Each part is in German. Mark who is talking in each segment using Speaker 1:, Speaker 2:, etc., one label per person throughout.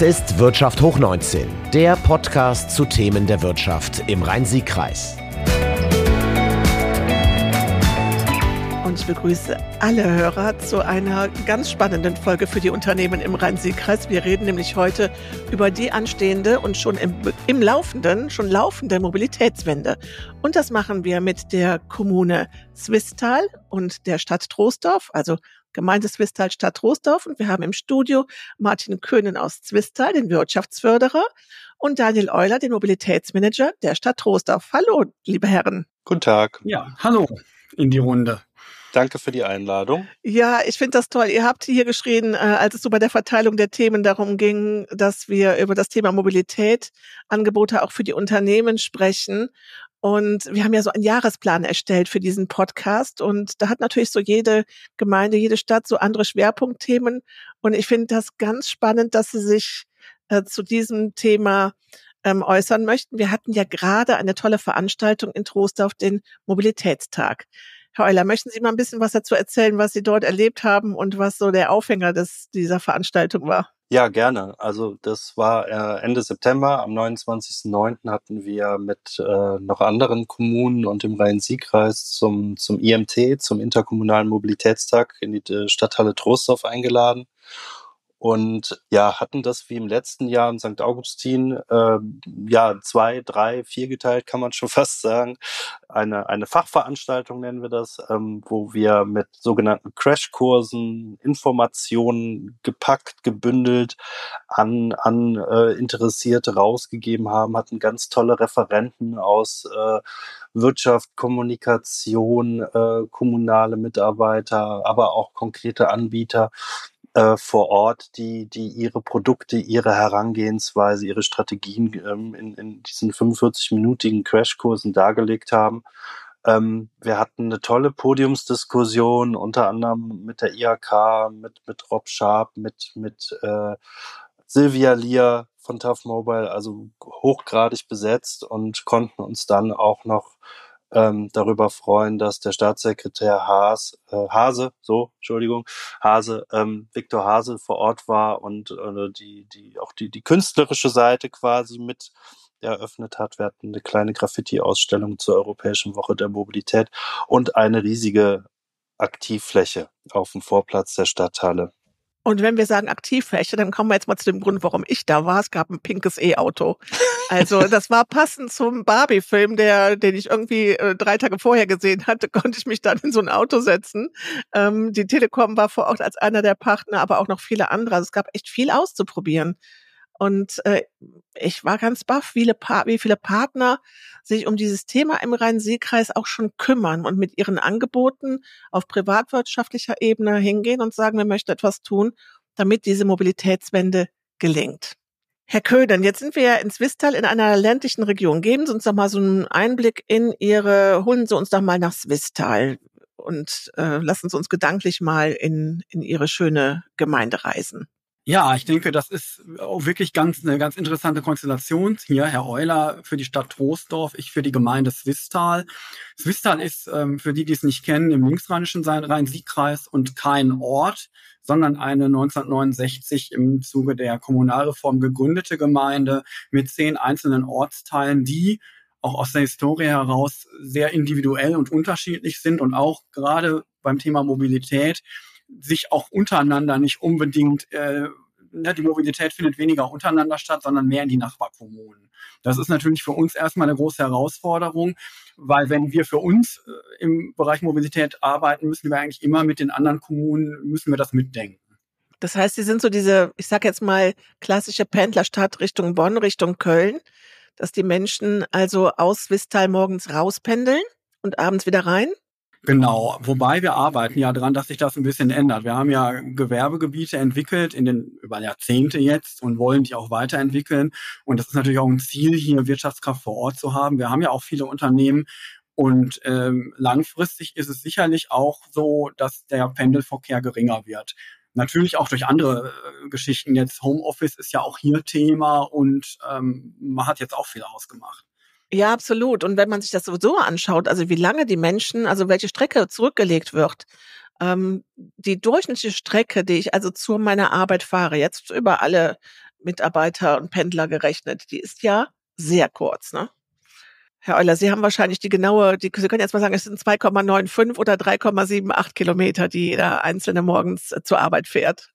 Speaker 1: Das ist Wirtschaft hoch 19, der Podcast zu Themen der Wirtschaft im Rhein-Sieg-Kreis.
Speaker 2: Und ich begrüße alle Hörer zu einer ganz spannenden Folge für die Unternehmen im Rhein-Sieg-Kreis. Wir reden nämlich heute über die anstehende und schon im, im laufenden, schon laufende Mobilitätswende. Und das machen wir mit der Kommune Swistal und der Stadt Troisdorf, also Gemeinde Zwistal Stadt Troisdorf. Und wir haben im Studio Martin Köhnen aus Zwistal, den Wirtschaftsförderer, und Daniel Euler, den Mobilitätsmanager der Stadt Troisdorf. Hallo, liebe Herren.
Speaker 3: Guten Tag.
Speaker 4: Ja, hallo in die Runde.
Speaker 3: Danke für die Einladung.
Speaker 2: Ja, ich finde das toll. Ihr habt hier geschrieben, äh, als es so bei der Verteilung der Themen darum ging, dass wir über das Thema Mobilität, Angebote auch für die Unternehmen sprechen. Und wir haben ja so einen Jahresplan erstellt für diesen Podcast. Und da hat natürlich so jede Gemeinde, jede Stadt so andere Schwerpunktthemen. Und ich finde das ganz spannend, dass Sie sich äh, zu diesem Thema ähm, äußern möchten. Wir hatten ja gerade eine tolle Veranstaltung in Trostorf, den Mobilitätstag. Herr Euler, möchten Sie mal ein bisschen was dazu erzählen, was Sie dort erlebt haben und was so der Aufhänger des, dieser Veranstaltung war?
Speaker 3: Ja, gerne. Also das war äh, Ende September. Am 29.09. hatten wir mit äh, noch anderen Kommunen und dem Rhein-Sieg-Kreis zum, zum IMT, zum Interkommunalen Mobilitätstag in die äh, Stadthalle Trostorf eingeladen und ja, hatten das wie im letzten Jahr in St. Augustin, äh, ja, zwei, drei, vier geteilt, kann man schon fast sagen. Eine, eine Fachveranstaltung nennen wir das, ähm, wo wir mit sogenannten Crashkursen Informationen gepackt, gebündelt an, an äh, Interessierte rausgegeben haben, hatten ganz tolle Referenten aus äh, Wirtschaft, Kommunikation, äh, kommunale Mitarbeiter, aber auch konkrete Anbieter äh, vor Ort, die, die ihre Produkte, ihre Herangehensweise, ihre Strategien ähm, in, in diesen 45-minütigen Crashkursen dargelegt haben. Ähm, wir hatten eine tolle Podiumsdiskussion, unter anderem mit der IHK, mit, mit Rob Sharp, mit, mit äh, Silvia Lier von Tough Mobile, also hochgradig besetzt und konnten uns dann auch noch ähm, darüber freuen, dass der Staatssekretär Haas, äh, Hase, so, Entschuldigung, Hase, ähm, Viktor Hase vor Ort war und äh, die, die, auch die, die künstlerische Seite quasi mit eröffnet hat. Wir hatten eine kleine Graffiti-Ausstellung zur Europäischen Woche der Mobilität und eine riesige Aktivfläche auf dem Vorplatz der Stadthalle.
Speaker 2: Und wenn wir sagen Aktivfläche, dann kommen wir jetzt mal zu dem Grund, warum ich da war. Es gab ein pinkes E-Auto. Also das war passend zum Barbie-Film, der, den ich irgendwie äh, drei Tage vorher gesehen hatte, konnte ich mich dann in so ein Auto setzen. Ähm, die Telekom war vor Ort als einer der Partner, aber auch noch viele andere. Also es gab echt viel auszuprobieren. Und äh, ich war ganz baff, wie viele, wie viele Partner sich um dieses Thema im Rhein-Sieg-Kreis auch schon kümmern und mit ihren Angeboten auf privatwirtschaftlicher Ebene hingehen und sagen, wir möchten etwas tun, damit diese Mobilitätswende gelingt. Herr Köden, jetzt sind wir ja in Swistal in einer ländlichen Region. Geben Sie uns doch mal so einen Einblick in Ihre, holen Sie uns doch mal nach Swistal und äh, lassen Sie uns gedanklich mal in, in Ihre schöne Gemeinde reisen.
Speaker 4: Ja, ich denke, das ist auch wirklich ganz eine ganz interessante Konstellation. Hier Herr Euler für die Stadt Troisdorf, ich für die Gemeinde Swistal. Swistal ist, ähm, für die, die es nicht kennen, im linksrheinischen Rhein-Sieg-Kreis und kein Ort, sondern eine 1969 im Zuge der Kommunalreform gegründete Gemeinde mit zehn einzelnen Ortsteilen, die auch aus der Historie heraus sehr individuell und unterschiedlich sind und auch gerade beim Thema Mobilität sich auch untereinander nicht unbedingt, äh, ne, die Mobilität findet weniger untereinander statt, sondern mehr in die Nachbarkommunen. Das ist natürlich für uns erstmal eine große Herausforderung, weil wenn wir für uns äh, im Bereich Mobilität arbeiten, müssen wir eigentlich immer mit den anderen Kommunen, müssen wir das mitdenken.
Speaker 2: Das heißt, Sie sind so diese, ich sage jetzt mal, klassische Pendlerstadt Richtung Bonn, Richtung Köln, dass die Menschen also aus Wistal morgens rauspendeln und abends wieder rein?
Speaker 4: Genau, wobei wir arbeiten ja dran, dass sich das ein bisschen ändert. Wir haben ja Gewerbegebiete entwickelt in den über Jahrzehnte jetzt und wollen die auch weiterentwickeln. Und das ist natürlich auch ein Ziel, hier Wirtschaftskraft vor Ort zu haben. Wir haben ja auch viele Unternehmen und ähm, langfristig ist es sicherlich auch so, dass der Pendelverkehr geringer wird. Natürlich auch durch andere äh, Geschichten. Jetzt Homeoffice ist ja auch hier Thema und ähm, man hat jetzt auch viel ausgemacht.
Speaker 2: Ja, absolut. Und wenn man sich das sowieso anschaut, also wie lange die Menschen, also welche Strecke zurückgelegt wird, ähm, die durchschnittliche Strecke, die ich also zu meiner Arbeit fahre, jetzt über alle Mitarbeiter und Pendler gerechnet. Die ist ja sehr kurz, ne? Herr Euler, Sie haben wahrscheinlich die genaue, die, Sie können jetzt mal sagen, es sind 2,95 oder 3,78 Kilometer, die jeder Einzelne morgens äh, zur Arbeit fährt.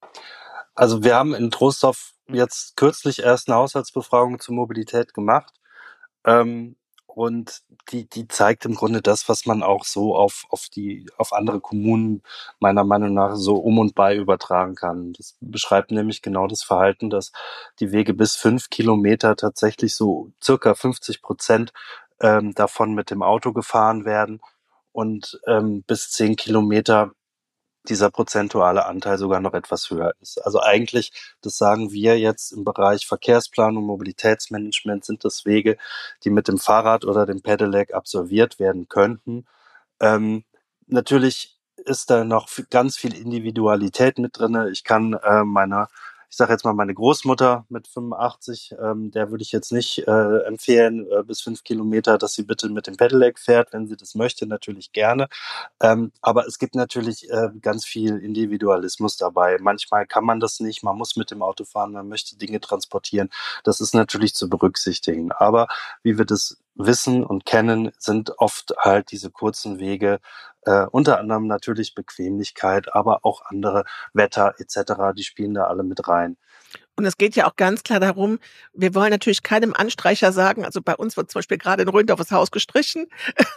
Speaker 3: Also wir haben in Trostorf jetzt kürzlich erst eine Haushaltsbefragung zur Mobilität gemacht. Ähm, und die, die zeigt im Grunde das, was man auch so auf, auf die, auf andere Kommunen meiner Meinung nach so um und bei übertragen kann. Das beschreibt nämlich genau das Verhalten, dass die Wege bis fünf Kilometer tatsächlich so circa 50 Prozent ähm, davon mit dem Auto gefahren werden und ähm, bis zehn Kilometer dieser prozentuale Anteil sogar noch etwas höher ist. Also eigentlich, das sagen wir jetzt im Bereich Verkehrsplanung, Mobilitätsmanagement, sind das Wege, die mit dem Fahrrad oder dem Pedelec absolviert werden könnten. Ähm, natürlich ist da noch ganz viel Individualität mit drinne. Ich kann äh, meiner ich sage jetzt mal meine Großmutter mit 85, ähm, der würde ich jetzt nicht äh, empfehlen, äh, bis fünf Kilometer, dass sie bitte mit dem Pedelec fährt, wenn sie das möchte, natürlich gerne. Ähm, aber es gibt natürlich äh, ganz viel Individualismus dabei. Manchmal kann man das nicht, man muss mit dem Auto fahren, man möchte Dinge transportieren. Das ist natürlich zu berücksichtigen. Aber wie wir das wissen und kennen, sind oft halt diese kurzen Wege äh, unter anderem natürlich Bequemlichkeit, aber auch andere Wetter etc., die spielen da alle mit rein.
Speaker 2: Und es geht ja auch ganz klar darum, wir wollen natürlich keinem Anstreicher sagen, also bei uns wird zum Beispiel gerade in Röndorf das Haus gestrichen.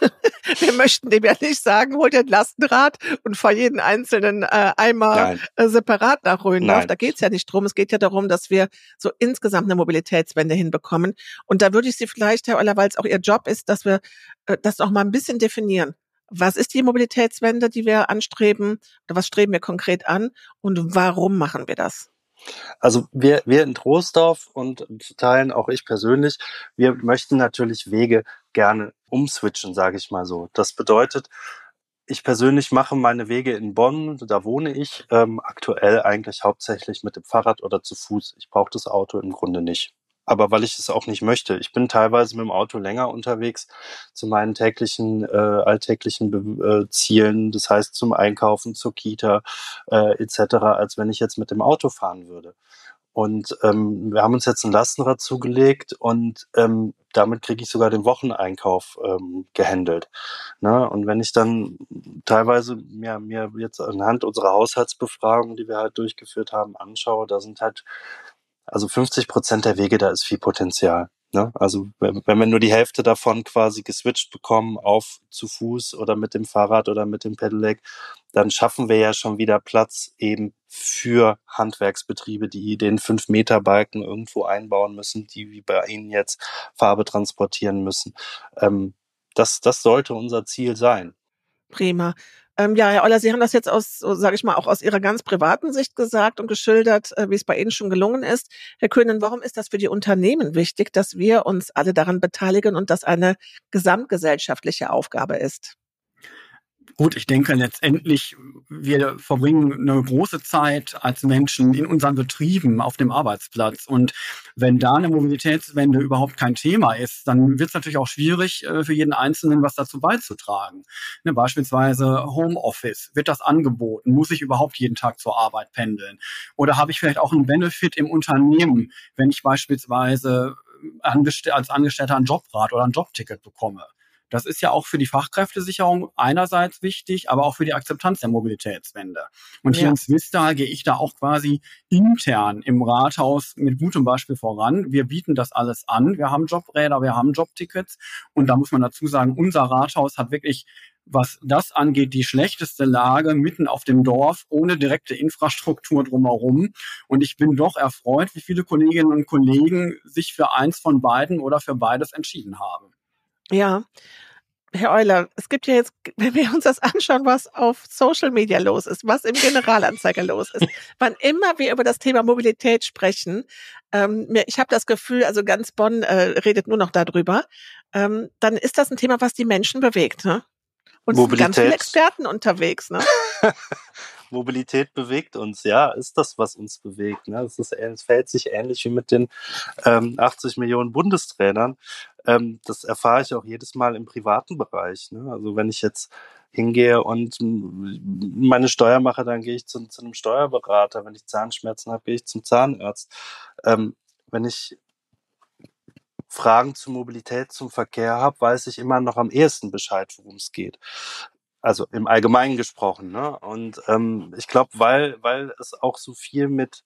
Speaker 2: wir möchten dem ja nicht sagen, hol dir ein Lastenrad und fahr jeden einzelnen äh, Eimer äh, separat nach Röndorf. Nein. Da geht's ja nicht drum. Es geht ja darum, dass wir so insgesamt eine Mobilitätswende hinbekommen. Und da würde ich Sie vielleicht, Herr Euler, weil es auch Ihr Job ist, dass wir äh, das auch mal ein bisschen definieren. Was ist die Mobilitätswende, die wir anstreben? Oder was streben wir konkret an? Und warum machen wir das?
Speaker 3: Also wir, wir in Troisdorf und zu Teilen auch ich persönlich, wir möchten natürlich Wege gerne umswitchen, sage ich mal so. Das bedeutet, ich persönlich mache meine Wege in Bonn, da wohne ich, ähm, aktuell eigentlich hauptsächlich mit dem Fahrrad oder zu Fuß. Ich brauche das Auto im Grunde nicht aber weil ich es auch nicht möchte. Ich bin teilweise mit dem Auto länger unterwegs zu meinen täglichen, äh, alltäglichen Be äh, Zielen, das heißt zum Einkaufen, zur Kita äh, etc., als wenn ich jetzt mit dem Auto fahren würde. Und ähm, wir haben uns jetzt ein Lastenrad zugelegt und ähm, damit kriege ich sogar den Wocheneinkauf ähm, gehandelt. Ne? Und wenn ich dann teilweise mir, mir jetzt anhand unserer Haushaltsbefragung, die wir halt durchgeführt haben, anschaue, da sind halt also 50 Prozent der Wege, da ist viel Potenzial. Ne? Also wenn, wir nur die Hälfte davon quasi geswitcht bekommen auf zu Fuß oder mit dem Fahrrad oder mit dem Pedelec, dann schaffen wir ja schon wieder Platz eben für Handwerksbetriebe, die den 5-Meter-Balken irgendwo einbauen müssen, die wie bei Ihnen jetzt Farbe transportieren müssen. Ähm, das, das sollte unser Ziel sein.
Speaker 2: Prima. Ähm, ja, Herr Euler, Sie haben das jetzt aus, so sage ich mal, auch aus Ihrer ganz privaten Sicht gesagt und geschildert, äh, wie es bei Ihnen schon gelungen ist. Herr Köhnen, warum ist das für die Unternehmen wichtig, dass wir uns alle daran beteiligen und das eine gesamtgesellschaftliche Aufgabe ist?
Speaker 4: Gut, ich denke letztendlich, wir verbringen eine große Zeit als Menschen in unseren Betrieben auf dem Arbeitsplatz. Und wenn da eine Mobilitätswende überhaupt kein Thema ist, dann wird es natürlich auch schwierig äh, für jeden Einzelnen, was dazu beizutragen. Ne, beispielsweise Homeoffice. Wird das angeboten? Muss ich überhaupt jeden Tag zur Arbeit pendeln? Oder habe ich vielleicht auch einen Benefit im Unternehmen, wenn ich beispielsweise als Angestellter ein Jobrat oder ein Jobticket bekomme? Das ist ja auch für die Fachkräftesicherung einerseits wichtig, aber auch für die Akzeptanz der Mobilitätswende. Und hier ja. in Swistal gehe ich da auch quasi intern im Rathaus mit gutem Beispiel voran. Wir bieten das alles an. Wir haben Jobräder, wir haben Jobtickets. Und da muss man dazu sagen, unser Rathaus hat wirklich was das angeht, die schlechteste Lage mitten auf dem Dorf, ohne direkte Infrastruktur drumherum. Und ich bin doch erfreut, wie viele Kolleginnen und Kollegen sich für eins von beiden oder für beides entschieden haben.
Speaker 2: Ja. Herr Euler, es gibt ja jetzt, wenn wir uns das anschauen, was auf Social Media los ist, was im Generalanzeiger los ist, wann immer wir über das Thema Mobilität sprechen, ähm, ich habe das Gefühl, also ganz Bonn äh, redet nur noch darüber, ähm, dann ist das ein Thema, was die Menschen bewegt. Ne? Und es sind ganz viele Experten unterwegs. Ne?
Speaker 3: Mobilität bewegt uns, ja, ist das, was uns bewegt. Ne? Es, ist, es verhält sich ähnlich wie mit den ähm, 80 Millionen Bundestrainern. Ähm, das erfahre ich auch jedes Mal im privaten Bereich. Ne? Also wenn ich jetzt hingehe und meine Steuer mache, dann gehe ich zu, zu einem Steuerberater. Wenn ich Zahnschmerzen habe, gehe ich zum Zahnarzt. Ähm, wenn ich Fragen zur Mobilität, zum Verkehr habe, weiß ich immer noch am ehesten Bescheid, worum es geht. Also im Allgemeinen gesprochen. Ne? Und ähm, ich glaube, weil, weil es auch so viel mit,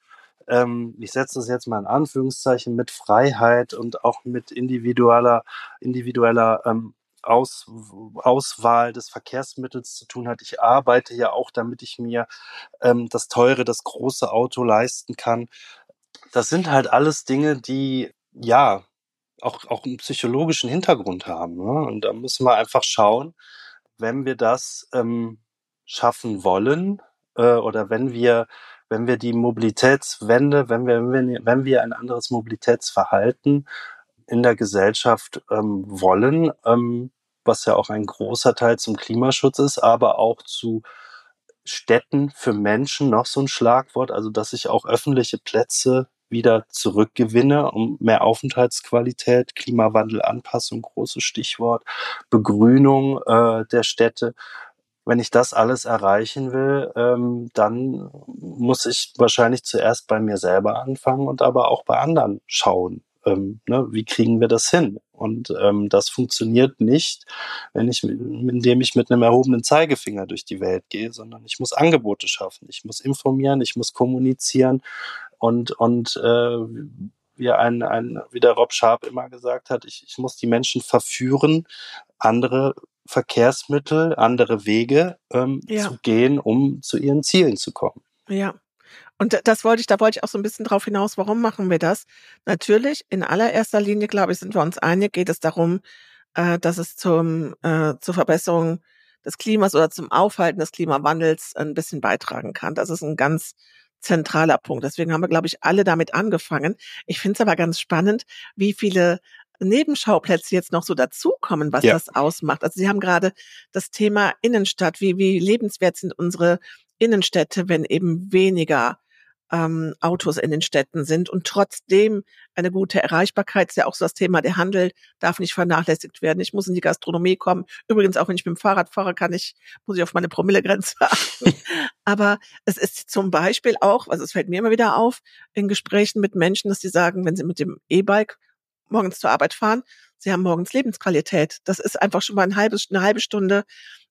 Speaker 3: ähm, ich setze das jetzt mal in Anführungszeichen, mit Freiheit und auch mit individueller, individueller ähm, aus, Auswahl des Verkehrsmittels zu tun hat. Ich arbeite ja auch, damit ich mir ähm, das teure, das große Auto leisten kann. Das sind halt alles Dinge, die ja auch, auch einen psychologischen Hintergrund haben. Ne? Und da müssen wir einfach schauen, wenn wir das ähm, schaffen wollen äh, oder wenn wir wenn wir die Mobilitätswende, wenn wir, wenn wir, ein anderes Mobilitätsverhalten in der Gesellschaft ähm, wollen, ähm, was ja auch ein großer Teil zum Klimaschutz ist, aber auch zu Städten für Menschen noch so ein Schlagwort, also dass ich auch öffentliche Plätze wieder zurückgewinne, um mehr Aufenthaltsqualität, Klimawandel, Anpassung, großes Stichwort, Begrünung äh, der Städte. Wenn ich das alles erreichen will, ähm, dann muss ich wahrscheinlich zuerst bei mir selber anfangen und aber auch bei anderen schauen ähm, ne, wie kriegen wir das hin? Und ähm, das funktioniert nicht, wenn ich, indem ich mit einem erhobenen Zeigefinger durch die Welt gehe, sondern ich muss Angebote schaffen, ich muss informieren, ich muss kommunizieren und und äh, wie ein, ein wie der Rob Sharp immer gesagt hat, ich, ich muss die Menschen verführen, andere Verkehrsmittel, andere Wege ähm, ja. zu gehen, um zu ihren Zielen zu kommen.
Speaker 2: Ja, und das wollte ich, da wollte ich auch so ein bisschen drauf hinaus, warum machen wir das? Natürlich, in allererster Linie, glaube ich, sind wir uns einig, geht es darum, äh, dass es zum, äh, zur Verbesserung des Klimas oder zum Aufhalten des Klimawandels ein bisschen beitragen kann. Das ist ein ganz zentraler Punkt. Deswegen haben wir, glaube ich, alle damit angefangen. Ich finde es aber ganz spannend, wie viele Nebenschauplätze jetzt noch so dazukommen, was ja. das ausmacht. Also Sie haben gerade das Thema Innenstadt, wie, wie lebenswert sind unsere Innenstädte, wenn eben weniger ähm, Autos in den Städten sind und trotzdem eine gute Erreichbarkeit ist ja auch so das Thema, der Handel darf nicht vernachlässigt werden. Ich muss in die Gastronomie kommen. Übrigens, auch wenn ich mit dem Fahrrad fahre, kann ich, muss ich auf meine Promillegrenze achten. Aber es ist zum Beispiel auch, also es fällt mir immer wieder auf, in Gesprächen mit Menschen, dass sie sagen, wenn sie mit dem E-Bike morgens zur Arbeit fahren, sie haben morgens Lebensqualität. Das ist einfach schon mal ein halbes, eine halbe Stunde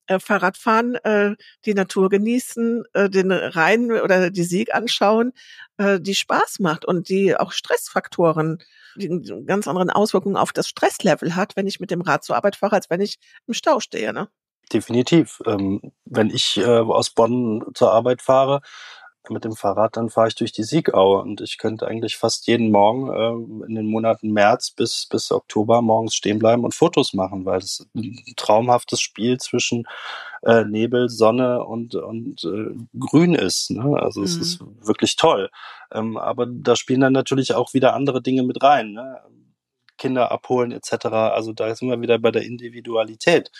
Speaker 2: äh, Fahrrad fahren, äh, die Natur genießen, äh, den Rhein oder die Sieg anschauen, äh, die Spaß macht und die auch Stressfaktoren, die ganz anderen Auswirkungen auf das Stresslevel hat, wenn ich mit dem Rad zur Arbeit fahre, als wenn ich im Stau stehe. Ne?
Speaker 3: Definitiv. Ähm, wenn ich äh, aus Bonn zur Arbeit fahre, mit dem Fahrrad, dann fahre ich durch die Siegau und ich könnte eigentlich fast jeden Morgen äh, in den Monaten März bis, bis Oktober morgens stehen bleiben und Fotos machen, weil es ein traumhaftes Spiel zwischen äh, Nebel, Sonne und, und äh, Grün ist. Ne? Also mhm. es ist wirklich toll. Ähm, aber da spielen dann natürlich auch wieder andere Dinge mit rein. Ne? Kinder abholen etc. Also da sind wir wieder bei der Individualität.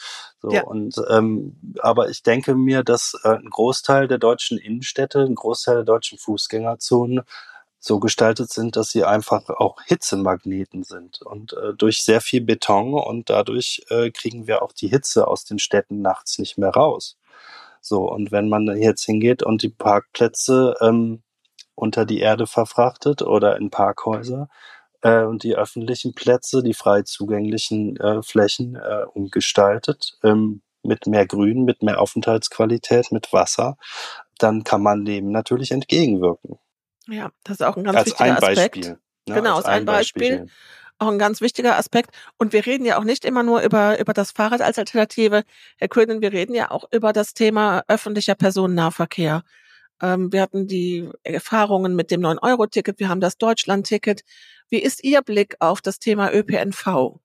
Speaker 3: So ja. und ähm, aber ich denke mir, dass äh, ein Großteil der deutschen Innenstädte, ein Großteil der deutschen Fußgängerzonen so gestaltet sind, dass sie einfach auch Hitzemagneten sind und äh, durch sehr viel Beton und dadurch äh, kriegen wir auch die Hitze aus den Städten nachts nicht mehr raus. So und wenn man jetzt hingeht und die Parkplätze ähm, unter die Erde verfrachtet oder in Parkhäuser, äh, und die öffentlichen Plätze, die frei zugänglichen äh, Flächen äh, umgestaltet, ähm, mit mehr Grün, mit mehr Aufenthaltsqualität, mit Wasser, dann kann man dem natürlich entgegenwirken.
Speaker 2: Ja, das ist auch ein ganz als wichtiger ein Aspekt. Beispiel. Ne, genau, als ein Beispiel. Beispiel auch ein ganz wichtiger Aspekt. Und wir reden ja auch nicht immer nur über, über das Fahrrad als Alternative. Herr Köhnen, wir reden ja auch über das Thema öffentlicher Personennahverkehr. Ähm, wir hatten die Erfahrungen mit dem 9-Euro-Ticket, wir haben das Deutschland-Ticket. Wie ist Ihr Blick auf das Thema ÖPNV?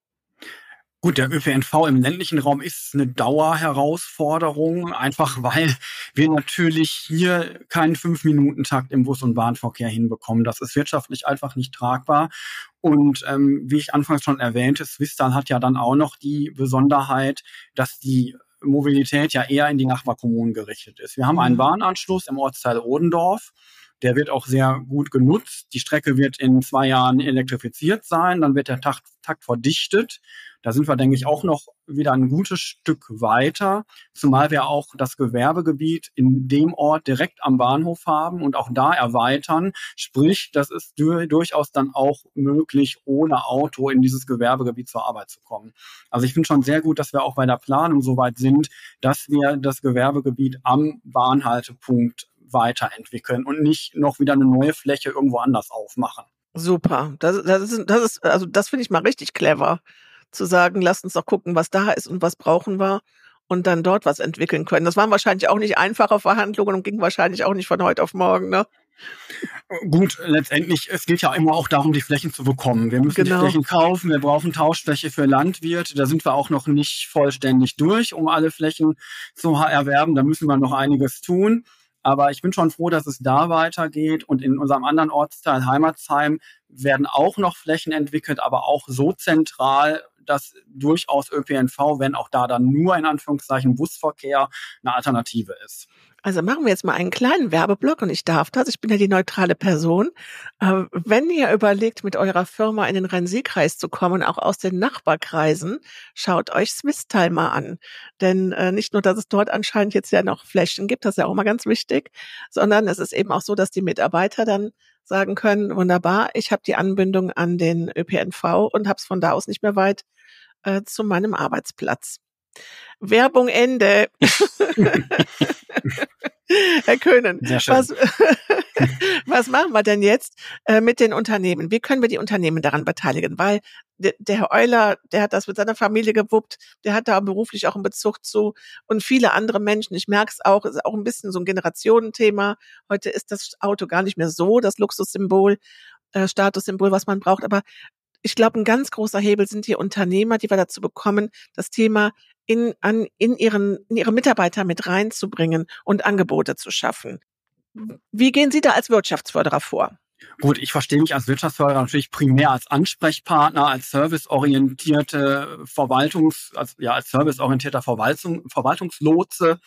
Speaker 4: Gut, der ÖPNV im ländlichen Raum ist eine Dauerherausforderung, einfach weil wir natürlich hier keinen Fünf-Minuten-Takt im Bus- und Bahnverkehr hinbekommen. Das ist wirtschaftlich einfach nicht tragbar. Und ähm, wie ich anfangs schon erwähnte, Swistal hat ja dann auch noch die Besonderheit, dass die Mobilität ja eher in die Nachbarkommunen gerichtet ist. Wir haben einen mhm. Bahnanschluss im Ortsteil Odendorf Der wird auch sehr gut genutzt. Die Strecke wird in zwei Jahren elektrifiziert sein. Dann wird der Takt, Takt verdichtet. Da sind wir, denke ich, auch noch wieder ein gutes Stück weiter, zumal wir auch das Gewerbegebiet in dem Ort direkt am Bahnhof haben und auch da erweitern. Sprich, das ist durchaus dann auch möglich, ohne Auto in dieses Gewerbegebiet zur Arbeit zu kommen. Also ich finde schon sehr gut, dass wir auch bei der Planung so weit sind, dass wir das Gewerbegebiet am Bahnhaltepunkt weiterentwickeln und nicht noch wieder eine neue Fläche irgendwo anders aufmachen.
Speaker 2: Super. Das, das ist, das ist, also das finde ich mal richtig clever zu sagen, lasst uns doch gucken, was da ist und was brauchen wir und dann dort was entwickeln können. Das waren wahrscheinlich auch nicht einfache Verhandlungen und ging wahrscheinlich auch nicht von heute auf morgen, ne?
Speaker 4: Gut, letztendlich, es geht ja immer auch darum, die Flächen zu bekommen. Wir müssen genau. die Flächen kaufen, wir brauchen Tauschfläche für Landwirte. Da sind wir auch noch nicht vollständig durch, um alle Flächen zu erwerben. Da müssen wir noch einiges tun. Aber ich bin schon froh, dass es da weitergeht. Und in unserem anderen Ortsteil Heimatsheim werden auch noch Flächen entwickelt, aber auch so zentral, dass durchaus ÖPNV, wenn auch da dann nur in Anführungszeichen Busverkehr eine Alternative ist.
Speaker 2: Also machen wir jetzt mal einen kleinen Werbeblock und ich darf das. Ich bin ja die neutrale Person. Äh, wenn ihr überlegt, mit eurer Firma in den Rhein-Sieg-Kreis zu kommen, auch aus den Nachbarkreisen, schaut euch Swisstal mal an. Denn äh, nicht nur, dass es dort anscheinend jetzt ja noch Flächen gibt, das ist ja auch mal ganz wichtig, sondern es ist eben auch so, dass die Mitarbeiter dann sagen können, wunderbar, ich habe die Anbindung an den ÖPNV und habe es von da aus nicht mehr weit äh, zu meinem Arbeitsplatz. Werbung Ende. Herr Köhnen, was, was machen wir denn jetzt äh, mit den Unternehmen? Wie können wir die Unternehmen daran beteiligen? Weil der, der Herr Euler, der hat das mit seiner Familie gewuppt, der hat da beruflich auch einen Bezug zu und viele andere Menschen. Ich merke es auch, ist auch ein bisschen so ein Generationenthema. Heute ist das Auto gar nicht mehr so das Luxussymbol, äh, Statussymbol, was man braucht. Aber ich glaube, ein ganz großer Hebel sind die Unternehmer, die wir dazu bekommen, das Thema in, an, in, ihren, in ihre Mitarbeiter mit reinzubringen und Angebote zu schaffen. Wie gehen Sie da als Wirtschaftsförderer vor?
Speaker 4: Gut, ich verstehe mich als Wirtschaftsförderer natürlich primär als Ansprechpartner, als serviceorientierte Verwaltungs, als, ja, als serviceorientierter Verwaltung, Verwaltungslotse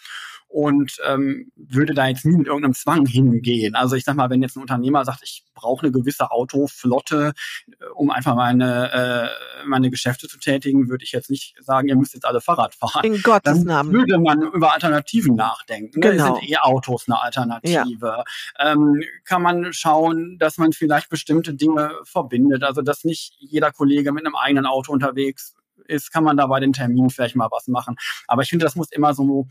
Speaker 4: und ähm, würde da jetzt nie mit irgendeinem Zwang hingehen. Also ich sag mal, wenn jetzt ein Unternehmer sagt, ich brauche eine gewisse Autoflotte, äh, um einfach meine, äh, meine Geschäfte zu tätigen, würde ich jetzt nicht sagen, ihr müsst jetzt alle Fahrrad fahren.
Speaker 2: In Gottes Dann Namen.
Speaker 4: würde man über Alternativen nachdenken. Ne? Genau. Sind E-Autos eine Alternative? Ja. Ähm, kann man schauen, dass man vielleicht bestimmte Dinge verbindet, also dass nicht jeder Kollege mit einem eigenen Auto unterwegs ist, kann man da bei den Terminen vielleicht mal was machen. Aber ich finde, das muss immer so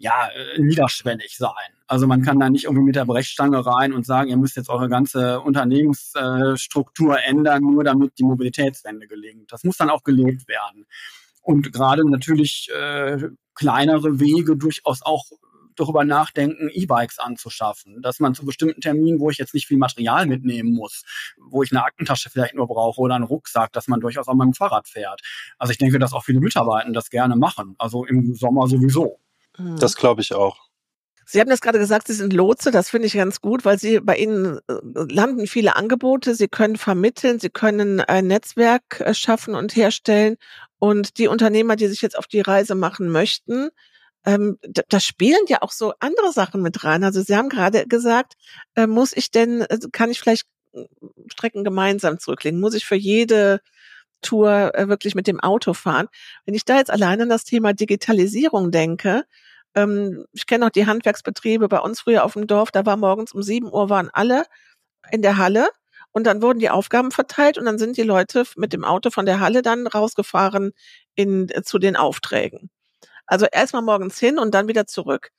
Speaker 4: ja, äh, niederschwellig sein. Also man kann da nicht irgendwie mit der Brechstange rein und sagen, ihr müsst jetzt eure ganze Unternehmensstruktur ändern, nur damit die Mobilitätswende gelingt. Das muss dann auch gelebt werden. Und gerade natürlich äh, kleinere Wege durchaus auch darüber nachdenken, E-Bikes anzuschaffen, dass man zu bestimmten Terminen, wo ich jetzt nicht viel Material mitnehmen muss, wo ich eine Aktentasche vielleicht nur brauche oder einen Rucksack, dass man durchaus auch mit dem Fahrrad fährt. Also ich denke, dass auch viele Mitarbeiter das gerne machen, also im Sommer sowieso.
Speaker 3: Mhm. Das glaube ich auch.
Speaker 2: Sie haben das gerade gesagt, Sie sind Lotse. Das finde ich ganz gut, weil Sie bei Ihnen äh, landen viele Angebote. Sie können vermitteln, Sie können ein Netzwerk äh, schaffen und herstellen. Und die Unternehmer, die sich jetzt auf die Reise machen möchten, ähm, da spielen ja auch so andere Sachen mit rein. Also Sie haben gerade gesagt, äh, muss ich denn, also kann ich vielleicht Strecken gemeinsam zurücklegen? Muss ich für jede Tour wirklich mit dem Auto fahren? Wenn ich da jetzt allein an das Thema Digitalisierung denke, ähm, ich kenne auch die Handwerksbetriebe bei uns früher auf dem Dorf, da war morgens um sieben Uhr waren alle in der Halle und dann wurden die Aufgaben verteilt und dann sind die Leute mit dem Auto von der Halle dann rausgefahren in, äh, zu den Aufträgen. Also erstmal morgens hin und dann wieder zurück.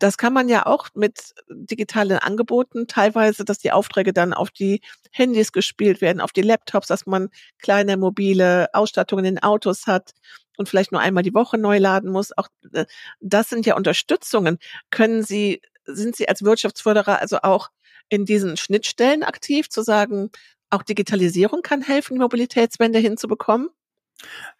Speaker 2: Das kann man ja auch mit digitalen Angeboten teilweise, dass die Aufträge dann auf die Handys gespielt werden, auf die Laptops, dass man kleine mobile Ausstattungen in Autos hat und vielleicht nur einmal die Woche neu laden muss. Auch äh, das sind ja Unterstützungen. Können Sie, sind Sie als Wirtschaftsförderer also auch in diesen Schnittstellen aktiv, zu sagen, auch Digitalisierung kann helfen, die Mobilitätswende hinzubekommen?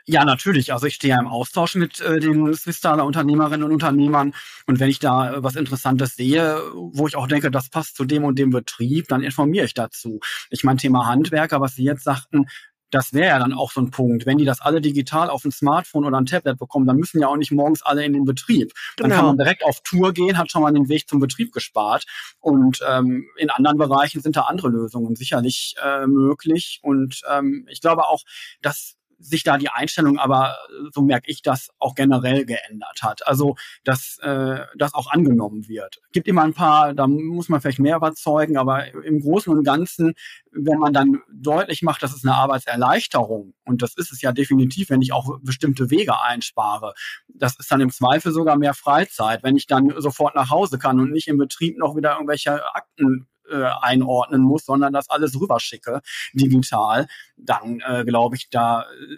Speaker 4: Ja, natürlich. Also ich stehe ja im Austausch mit äh, den Swisstaler Unternehmerinnen und Unternehmern. Und wenn ich da äh, was Interessantes sehe, wo ich auch denke, das passt zu dem und dem Betrieb, dann informiere ich dazu. Ich meine, Thema Handwerker, was Sie jetzt sagten, das wäre ja dann auch so ein Punkt. Wenn die das alle digital auf ein Smartphone oder ein Tablet bekommen, dann müssen ja auch nicht morgens alle in den Betrieb. Dann genau. kann man direkt auf Tour gehen, hat schon mal den Weg zum Betrieb gespart. Und ähm, in anderen Bereichen sind da andere Lösungen sicherlich äh, möglich. Und ähm, ich glaube auch, dass sich da die Einstellung aber, so merke ich das, auch generell geändert hat. Also, dass äh, das auch angenommen wird. Gibt immer ein paar, da muss man vielleicht mehr überzeugen, aber im Großen und Ganzen, wenn man dann deutlich macht, das ist eine Arbeitserleichterung, und das ist es ja definitiv, wenn ich auch bestimmte Wege einspare, das ist dann im Zweifel sogar mehr Freizeit, wenn ich dann sofort nach Hause kann und nicht im Betrieb noch wieder irgendwelche Akten äh, einordnen muss, sondern das alles rüberschicke, digital, dann äh, glaube ich, da äh,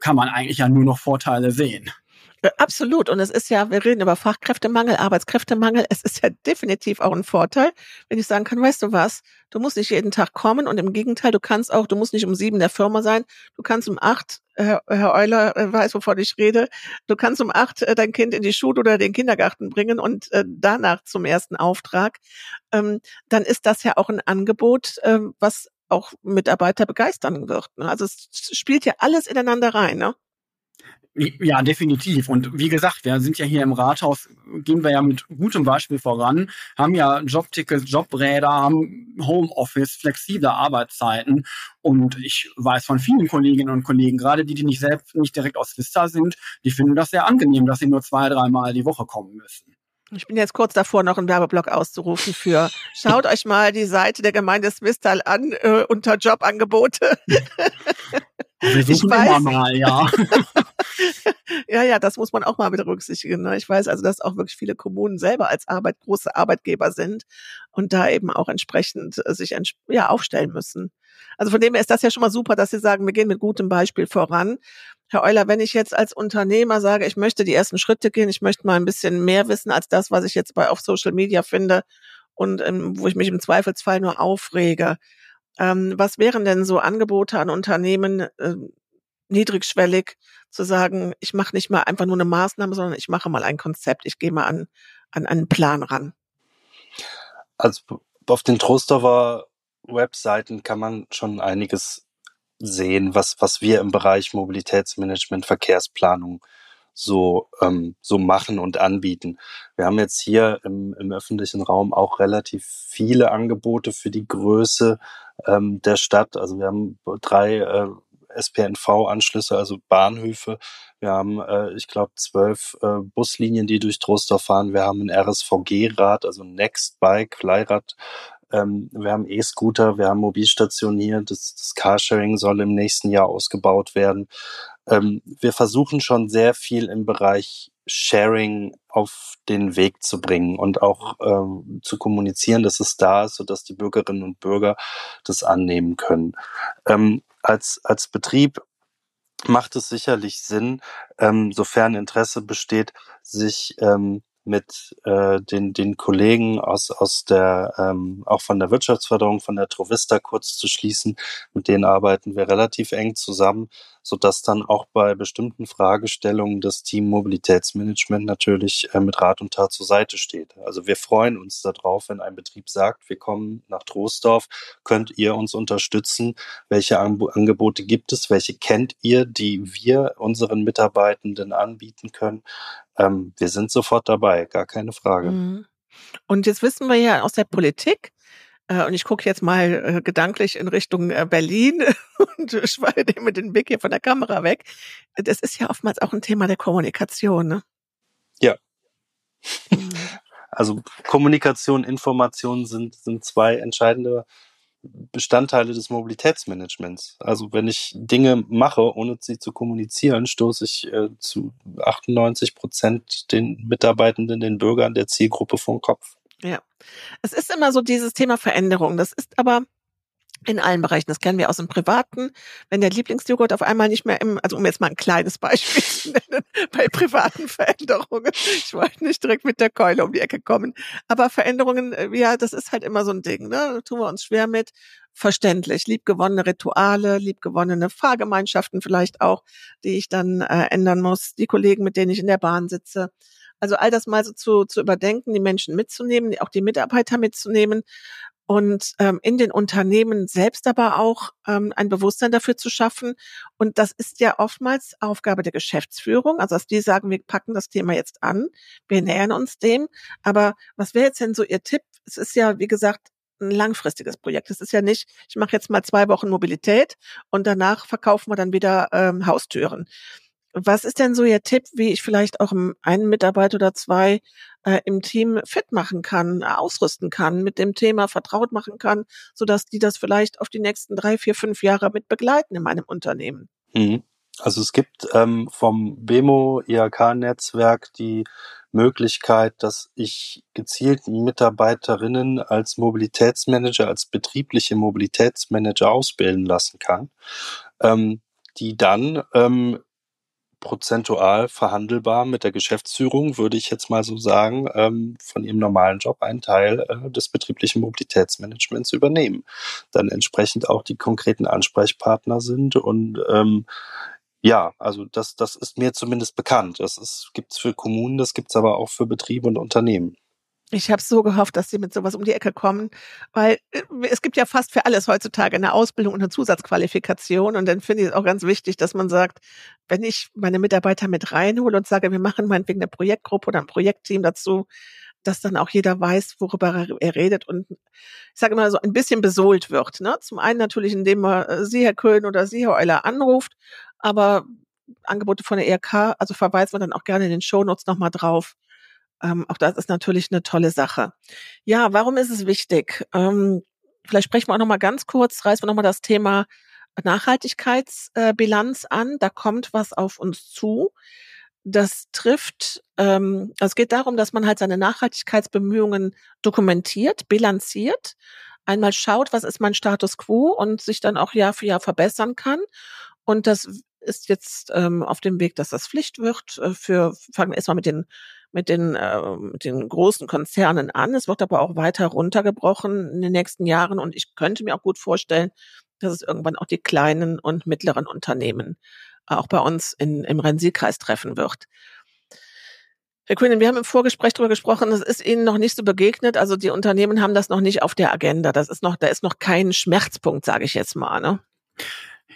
Speaker 4: kann man eigentlich ja nur noch Vorteile sehen.
Speaker 2: Äh, absolut. Und es ist ja, wir reden über Fachkräftemangel, Arbeitskräftemangel. Es ist ja definitiv auch ein Vorteil, wenn ich sagen kann, weißt du was, du musst nicht jeden Tag kommen und im Gegenteil, du kannst auch, du musst nicht um sieben der Firma sein, du kannst um acht, Herr, Herr Euler äh, weiß, wovon ich rede, du kannst um acht äh, dein Kind in die Schule oder den Kindergarten bringen und danach zum ersten Auftrag. Ähm, dann ist das ja auch ein Angebot, ähm, was auch Mitarbeiter begeistern wird. Ne? Also es spielt ja alles ineinander rein. Ne?
Speaker 4: Ja, definitiv. Und wie gesagt, wir sind ja hier im Rathaus, gehen wir ja mit gutem Beispiel voran, haben ja Jobtickets, Jobräder, haben Homeoffice, flexible Arbeitszeiten. Und ich weiß von vielen Kolleginnen und Kollegen, gerade die, die nicht selbst nicht direkt aus Vista sind, die finden das sehr angenehm, dass sie nur zwei, dreimal die Woche kommen müssen.
Speaker 2: Ich bin jetzt kurz davor, noch einen Werbeblock auszurufen für schaut euch mal die Seite der Gemeinde Swistal an äh, unter Jobangebote.
Speaker 4: Wir suchen ich weiß, mal, ja.
Speaker 2: ja, ja, das muss man auch mal mit berücksichtigen. Ne? Ich weiß also, dass auch wirklich viele Kommunen selber als Arbeit große Arbeitgeber sind und da eben auch entsprechend äh, sich ja, aufstellen müssen. Also von dem her ist das ja schon mal super, dass Sie sagen, wir gehen mit gutem Beispiel voran. Herr Euler, wenn ich jetzt als Unternehmer sage, ich möchte die ersten Schritte gehen, ich möchte mal ein bisschen mehr wissen als das, was ich jetzt bei auf Social Media finde und ähm, wo ich mich im Zweifelsfall nur aufrege. Ähm, was wären denn so Angebote an Unternehmen, äh, niedrigschwellig zu sagen, ich mache nicht mal einfach nur eine Maßnahme, sondern ich mache mal ein Konzept, ich gehe mal an, an einen Plan ran?
Speaker 3: Also auf den Trostorfer Webseiten kann man schon einiges sehen, was, was wir im Bereich Mobilitätsmanagement, Verkehrsplanung so, ähm, so machen und anbieten. Wir haben jetzt hier im, im öffentlichen Raum auch relativ viele Angebote für die Größe ähm, der Stadt. Also wir haben drei äh, SPNV-Anschlüsse, also Bahnhöfe. Wir haben, äh, ich glaube, zwölf äh, Buslinien, die durch Trostorf fahren. Wir haben ein RSVG-Rad, also Nextbike, Leihrad ähm, wir haben E-Scooter, wir haben Mobilstationen hier. Das, das Carsharing soll im nächsten Jahr ausgebaut werden. Ähm, wir versuchen schon sehr viel im Bereich Sharing auf den Weg zu bringen und auch ähm, zu kommunizieren, dass es da ist, sodass die Bürgerinnen und Bürger das annehmen können. Ähm, als, als Betrieb macht es sicherlich Sinn, ähm, sofern Interesse besteht, sich ähm, mit äh, den, den Kollegen aus, aus der, ähm, auch von der Wirtschaftsförderung, von der Trovista kurz zu schließen. Mit denen arbeiten wir relativ eng zusammen, so dass dann auch bei bestimmten Fragestellungen das Team Mobilitätsmanagement natürlich äh, mit Rat und Tat zur Seite steht. Also wir freuen uns darauf, wenn ein Betrieb sagt, wir kommen nach Troisdorf, könnt ihr uns unterstützen? Welche Angebote gibt es? Welche kennt ihr, die wir unseren Mitarbeitenden anbieten können? Ähm, wir sind sofort dabei, gar keine Frage. Mhm.
Speaker 2: Und jetzt wissen wir ja aus der Politik, äh, und ich gucke jetzt mal äh, gedanklich in Richtung äh, Berlin und schweige dem mit dem Blick hier von der Kamera weg. Das ist ja oftmals auch ein Thema der Kommunikation, ne?
Speaker 3: Ja. Mhm. Also Kommunikation, Information sind, sind zwei entscheidende Bestandteile des Mobilitätsmanagements. Also wenn ich Dinge mache, ohne sie zu kommunizieren, stoße ich äh, zu 98 Prozent den Mitarbeitenden, den Bürgern der Zielgruppe vom Kopf.
Speaker 2: Ja, es ist immer so dieses Thema Veränderung. Das ist aber in allen Bereichen. Das kennen wir aus dem Privaten. Wenn der Lieblingsjoghurt auf einmal nicht mehr im, also um jetzt mal ein kleines Beispiel zu nennen, bei privaten Veränderungen. Ich wollte nicht direkt mit der Keule um die Ecke kommen. Aber Veränderungen, äh, ja, das ist halt immer so ein Ding, ne? Da tun wir uns schwer mit. Verständlich. Liebgewonnene Rituale, liebgewonnene Fahrgemeinschaften vielleicht auch, die ich dann äh, ändern muss. Die Kollegen, mit denen ich in der Bahn sitze. Also all das mal so zu, zu überdenken, die Menschen mitzunehmen, auch die Mitarbeiter mitzunehmen und ähm, in den Unternehmen selbst aber auch ähm, ein Bewusstsein dafür zu schaffen. Und das ist ja oftmals Aufgabe der Geschäftsführung, also dass die sagen, wir packen das Thema jetzt an, wir nähern uns dem. Aber was wäre jetzt denn so Ihr Tipp? Es ist ja, wie gesagt, ein langfristiges Projekt. Es ist ja nicht, ich mache jetzt mal zwei Wochen Mobilität und danach verkaufen wir dann wieder ähm, Haustüren. Was ist denn so Ihr Tipp, wie ich vielleicht auch einen Mitarbeiter oder zwei äh, im Team fit machen kann, ausrüsten kann, mit dem Thema vertraut machen kann, sodass die das vielleicht auf die nächsten drei, vier, fünf Jahre mit begleiten in meinem Unternehmen?
Speaker 3: Mhm. Also es gibt ähm, vom BEMO IHK-Netzwerk die Möglichkeit, dass ich gezielt Mitarbeiterinnen als Mobilitätsmanager, als betriebliche Mobilitätsmanager ausbilden lassen kann, ähm, die dann ähm, prozentual verhandelbar mit der Geschäftsführung, würde ich jetzt mal so sagen, ähm, von ihrem normalen Job einen Teil äh, des betrieblichen Mobilitätsmanagements übernehmen. Dann entsprechend auch die konkreten Ansprechpartner sind und ähm, ja, also das, das ist mir zumindest bekannt. Das gibt es für Kommunen, das gibt es aber auch für Betriebe und Unternehmen.
Speaker 2: Ich habe so gehofft, dass sie mit sowas um die Ecke kommen, weil äh, es gibt ja fast für alles heutzutage eine Ausbildung und eine Zusatzqualifikation. Und dann finde ich es auch ganz wichtig, dass man sagt, wenn ich meine Mitarbeiter mit reinhole und sage, wir machen meinetwegen eine Projektgruppe oder ein Projektteam dazu, dass dann auch jeder weiß, worüber er redet und ich sage immer so ein bisschen besohlt wird. Ne? Zum einen natürlich, indem man äh, Sie, Herr Köhn oder Sie, Herr Euler, anruft, aber Angebote von der ERK, also verweisen wir dann auch gerne in den Shownotes nochmal drauf ähm, auch das ist natürlich eine tolle Sache. Ja, warum ist es wichtig? Ähm, vielleicht sprechen wir auch noch mal ganz kurz, reißen wir noch mal das Thema Nachhaltigkeitsbilanz äh, an. Da kommt was auf uns zu. Das trifft, ähm, also es geht darum, dass man halt seine Nachhaltigkeitsbemühungen dokumentiert, bilanziert, einmal schaut, was ist mein Status quo und sich dann auch Jahr für Jahr verbessern kann. Und das ist jetzt ähm, auf dem Weg, dass das Pflicht wird. Äh, für fangen wir erstmal mit den mit den, äh, mit den großen Konzernen an. Es wird aber auch weiter runtergebrochen in den nächsten Jahren und ich könnte mir auch gut vorstellen, dass es irgendwann auch die kleinen und mittleren Unternehmen äh, auch bei uns in, im Rhein-Sieg-Kreis treffen wird. Herr Quinn, wir haben im Vorgespräch darüber gesprochen, das ist Ihnen noch nicht so begegnet. Also die Unternehmen haben das noch nicht auf der Agenda. Das ist noch, da ist noch kein Schmerzpunkt, sage ich jetzt mal. Ne?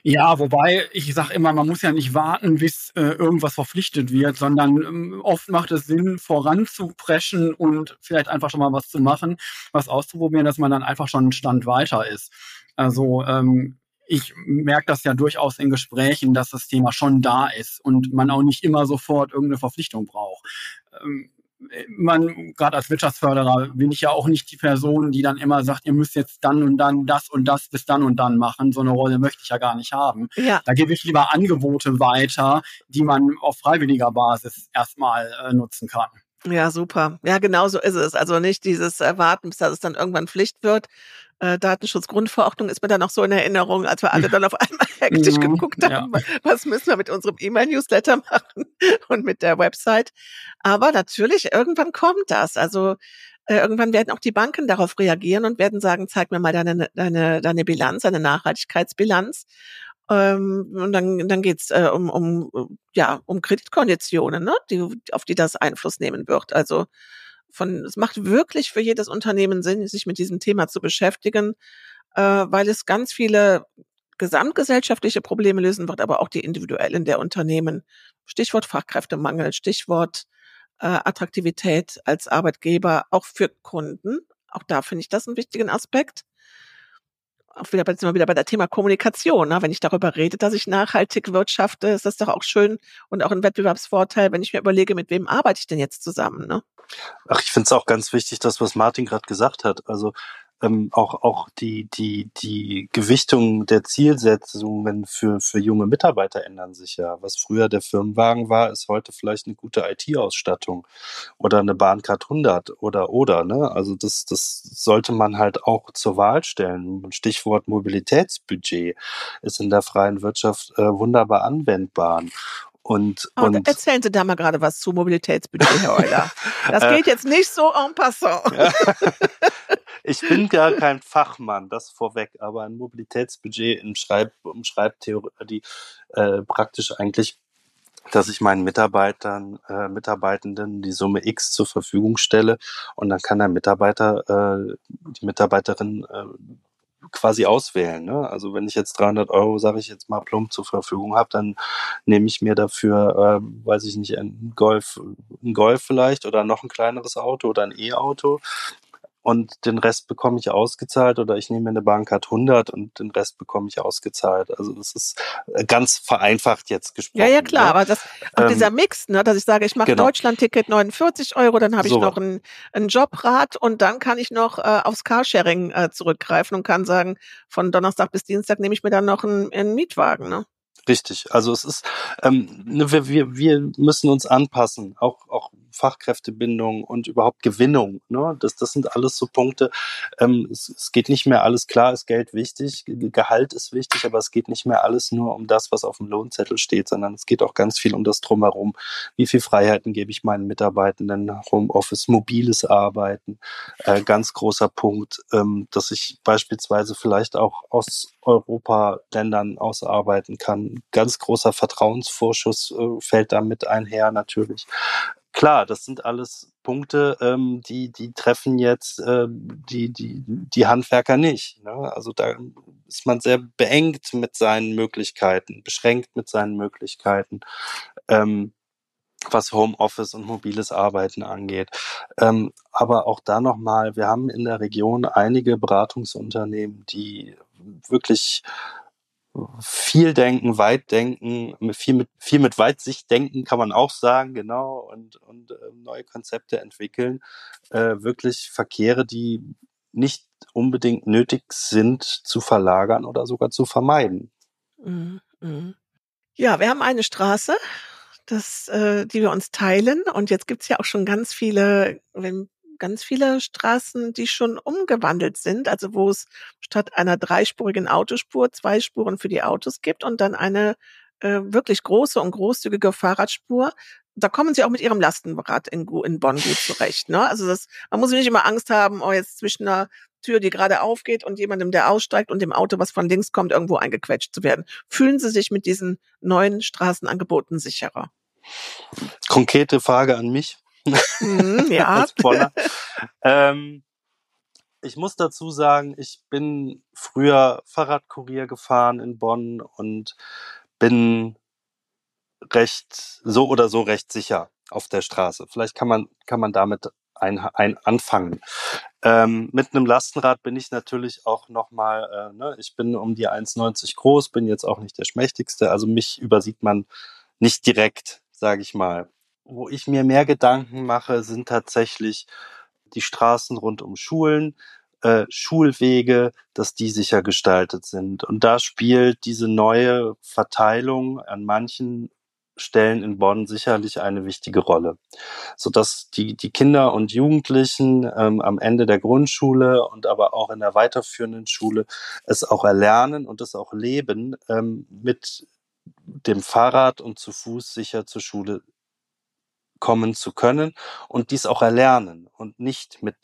Speaker 4: Ja, wobei ich sage immer, man muss ja nicht warten, bis äh, irgendwas verpflichtet wird, sondern ähm, oft macht es Sinn, voranzupreschen und vielleicht einfach schon mal was zu machen, was auszuprobieren, dass man dann einfach schon einen Stand weiter ist. Also ähm, ich merke das ja durchaus in Gesprächen, dass das Thema schon da ist und man auch nicht immer sofort irgendeine Verpflichtung braucht. Ähm, man, gerade als Wirtschaftsförderer, bin ich ja auch nicht die Person, die dann immer sagt, ihr müsst jetzt dann und dann das und das bis dann und dann machen. So eine Rolle möchte ich ja gar nicht haben. Ja. Da gebe ich lieber Angebote weiter, die man auf freiwilliger Basis erstmal äh, nutzen kann.
Speaker 2: Ja, super. Ja, genau so ist es. Also nicht dieses Erwarten, bis es dann irgendwann Pflicht wird, äh, Datenschutzgrundverordnung ist mir dann auch so in Erinnerung, als wir alle dann auf einmal hektisch mhm, geguckt haben, ja. was müssen wir mit unserem E-Mail-Newsletter machen und mit der Website. Aber natürlich, irgendwann kommt das. Also äh, irgendwann werden auch die Banken darauf reagieren und werden sagen, zeig mir mal deine, deine, deine Bilanz, deine Nachhaltigkeitsbilanz. Ähm, und dann, dann geht's äh, um, um, ja, um Kreditkonditionen, ne? die, auf die das Einfluss nehmen wird. Also von, es macht wirklich für jedes Unternehmen Sinn, sich mit diesem Thema zu beschäftigen, äh, weil es ganz viele gesamtgesellschaftliche Probleme lösen wird, aber auch die individuellen der Unternehmen. Stichwort Fachkräftemangel, Stichwort äh, Attraktivität als Arbeitgeber, auch für Kunden. Auch da finde ich das einen wichtigen Aspekt. Auch wieder, jetzt mal wieder bei der Thema Kommunikation. Ne? Wenn ich darüber rede, dass ich nachhaltig wirtschafte, ist das doch auch schön und auch ein Wettbewerbsvorteil, wenn ich mir überlege, mit wem arbeite ich denn jetzt zusammen. Ne?
Speaker 3: Ach, ich finde es auch ganz wichtig, das, was Martin gerade gesagt hat. Also ähm, auch, auch die, die, die Gewichtung der Zielsetzungen für, für junge Mitarbeiter ändern sich ja. Was früher der Firmenwagen war, ist heute vielleicht eine gute IT-Ausstattung oder eine Bahncard 100 oder, oder, ne? Also das, das sollte man halt auch zur Wahl stellen. Stichwort Mobilitätsbudget ist in der freien Wirtschaft äh, wunderbar anwendbar. Und,
Speaker 2: oh,
Speaker 3: und
Speaker 2: erzählen Sie da mal gerade was zu Mobilitätsbudget, Herr Euler. Das geht jetzt nicht so en passant.
Speaker 3: ich bin gar kein Fachmann, das vorweg, aber ein Mobilitätsbudget im Schreib, um Schreibtheorie, die äh, praktisch eigentlich dass ich meinen Mitarbeitern, äh, Mitarbeitenden die Summe X zur Verfügung stelle und dann kann der Mitarbeiter, äh, die Mitarbeiterin äh, quasi auswählen. Ne? Also wenn ich jetzt 300 Euro, sage ich jetzt mal plump zur Verfügung habe, dann nehme ich mir dafür, äh, weiß ich nicht, ein Golf, ein Golf vielleicht oder noch ein kleineres Auto oder ein E-Auto und den Rest bekomme ich ausgezahlt oder ich nehme eine Bank hat 100 und den Rest bekomme ich ausgezahlt. Also das ist äh, ganz vereinfacht jetzt gesprochen.
Speaker 2: Ja, ja, klar, ne? aber das, ähm, dieser Mix, ne, dass ich sage, ich mache genau. Deutschland-Ticket 49 Euro, dann habe ich so. noch ein, ein Jobrad und dann kann ich noch äh, aufs Carsharing äh, zurückgreifen und kann sagen, von Donnerstag bis Dienstag nehme ich mir dann noch einen, einen Mietwagen. Ne?
Speaker 3: Richtig. Also es ist, ähm, ne, wir, wir, wir müssen uns anpassen, auch, auch Fachkräftebindung und überhaupt Gewinnung. Ne? Das, das sind alles so Punkte. Ähm, es, es geht nicht mehr alles klar, ist Geld wichtig, Gehalt ist wichtig, aber es geht nicht mehr alles nur um das, was auf dem Lohnzettel steht, sondern es geht auch ganz viel um das Drumherum. Wie viel Freiheiten gebe ich meinen Mitarbeitenden? Homeoffice, mobiles Arbeiten, äh, ganz großer Punkt, ähm, dass ich beispielsweise vielleicht auch aus Europa-Ländern ausarbeiten kann. Ganz großer Vertrauensvorschuss äh, fällt damit einher natürlich. Klar, das sind alles Punkte, ähm, die, die treffen jetzt äh, die, die, die Handwerker nicht. Ne? Also da ist man sehr beengt mit seinen Möglichkeiten, beschränkt mit seinen Möglichkeiten. Ähm, was Homeoffice und mobiles Arbeiten angeht. Ähm, aber auch da nochmal, wir haben in der Region einige Beratungsunternehmen, die wirklich viel denken, weit denken, viel mit, viel mit Weitsicht denken, kann man auch sagen, genau, und, und äh, neue Konzepte entwickeln. Äh, wirklich Verkehre, die nicht unbedingt nötig sind zu verlagern oder sogar zu vermeiden.
Speaker 2: Mhm, mhm. Ja, wir haben eine Straße, das, äh, die wir uns teilen. Und jetzt gibt's ja auch schon ganz viele, wenn ganz viele Straßen, die schon umgewandelt sind, also wo es statt einer dreispurigen Autospur zwei Spuren für die Autos gibt und dann eine äh, wirklich große und großzügige Fahrradspur. Da kommen sie auch mit ihrem Lastenrad in, in Bonn gut zurecht. Ne? Also das, man muss nicht immer Angst haben, oh, jetzt zwischen einer Tür, die gerade aufgeht und jemandem, der aussteigt und dem Auto, was von links kommt, irgendwo eingequetscht zu werden. Fühlen Sie sich mit diesen neuen Straßenangeboten sicherer?
Speaker 3: Konkrete Frage an mich.
Speaker 2: Mhm, ja.
Speaker 3: ähm, ich muss dazu sagen, ich bin früher Fahrradkurier gefahren in Bonn und bin recht, so oder so recht sicher auf der Straße. Vielleicht kann man, kann man damit ein, ein anfangen. Ähm, mit einem Lastenrad bin ich natürlich auch nochmal, äh, ne, ich bin um die 1,90 groß, bin jetzt auch nicht der schmächtigste, also mich übersieht man nicht direkt, sage ich mal. Wo ich mir mehr Gedanken mache, sind tatsächlich die Straßen rund um Schulen, äh, Schulwege, dass die sicher gestaltet sind. Und da spielt diese neue Verteilung an manchen Stellen in Bonn sicherlich eine wichtige Rolle, so dass die die Kinder und Jugendlichen ähm, am Ende der Grundschule und aber auch in der weiterführenden Schule es auch erlernen und es auch leben, ähm, mit dem Fahrrad und zu Fuß sicher zur Schule kommen zu können und dies auch erlernen und nicht mit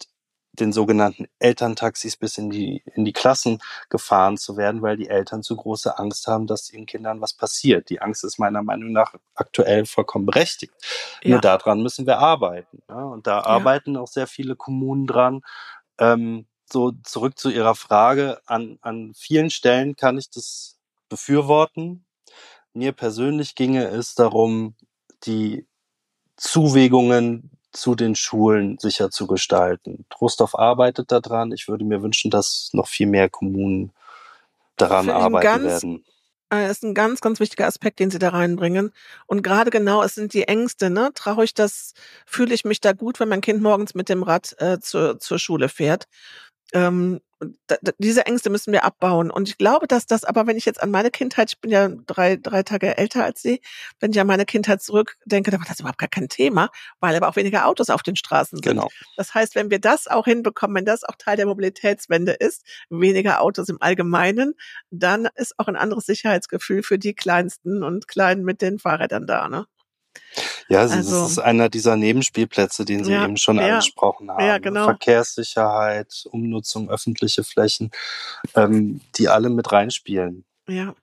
Speaker 3: den sogenannten Elterntaxis bis in die, in die Klassen gefahren zu werden, weil die Eltern zu große Angst haben, dass ihren Kindern was passiert. Die Angst ist meiner Meinung nach aktuell vollkommen berechtigt. Ja. Nur daran müssen wir arbeiten. Ja? Und da ja. arbeiten auch sehr viele Kommunen dran. Ähm, so zurück zu Ihrer Frage. An, an vielen Stellen kann ich das befürworten. Mir persönlich ginge es darum, die Zuwägungen zu den Schulen sicher zu gestalten. Trostorf arbeitet daran. Ich würde mir wünschen, dass noch viel mehr Kommunen daran arbeiten ganz, werden.
Speaker 2: Das äh, ist ein ganz, ganz wichtiger Aspekt, den Sie da reinbringen. Und gerade genau, es sind die Ängste, ne? Traue ich das, fühle ich mich da gut, wenn mein Kind morgens mit dem Rad äh, zur, zur Schule fährt? Ähm, diese Ängste müssen wir abbauen. Und ich glaube, dass das, aber wenn ich jetzt an meine Kindheit, ich bin ja drei, drei Tage älter als Sie, wenn ich an meine Kindheit zurückdenke, dann war das überhaupt gar kein Thema, weil aber auch weniger Autos auf den Straßen sind. Genau. Das heißt, wenn wir das auch hinbekommen, wenn das auch Teil der Mobilitätswende ist, weniger Autos im Allgemeinen, dann ist auch ein anderes Sicherheitsgefühl für die Kleinsten und Kleinen mit den Fahrrädern da, ne?
Speaker 3: Ja, also, das ist einer dieser Nebenspielplätze, den Sie ja, eben schon ja, angesprochen haben. Ja, genau. Verkehrssicherheit, Umnutzung, öffentliche Flächen, ähm, die alle mit reinspielen.
Speaker 2: Ja.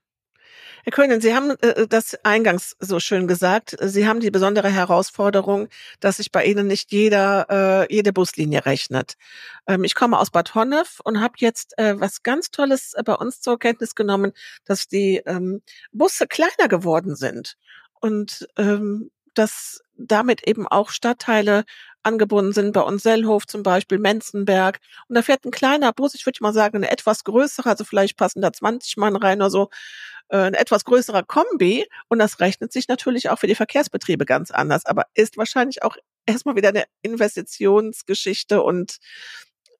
Speaker 2: Herr Köhnen, Sie haben äh, das eingangs so schön gesagt. Sie haben die besondere Herausforderung, dass sich bei Ihnen nicht jeder, äh, jede Buslinie rechnet. Ähm, ich komme aus Bad Honnef und habe jetzt äh, was ganz Tolles bei uns zur Kenntnis genommen, dass die ähm, Busse kleiner geworden sind. Und ähm, dass damit eben auch Stadtteile angebunden sind, bei uns Sellhof zum Beispiel, Menzenberg. Und da fährt ein kleiner Bus, ich würde mal sagen, eine etwas größere, also vielleicht passen da 20 Mann rein oder so, äh, ein etwas größerer Kombi. Und das rechnet sich natürlich auch für die Verkehrsbetriebe ganz anders, aber ist wahrscheinlich auch erstmal wieder eine Investitionsgeschichte und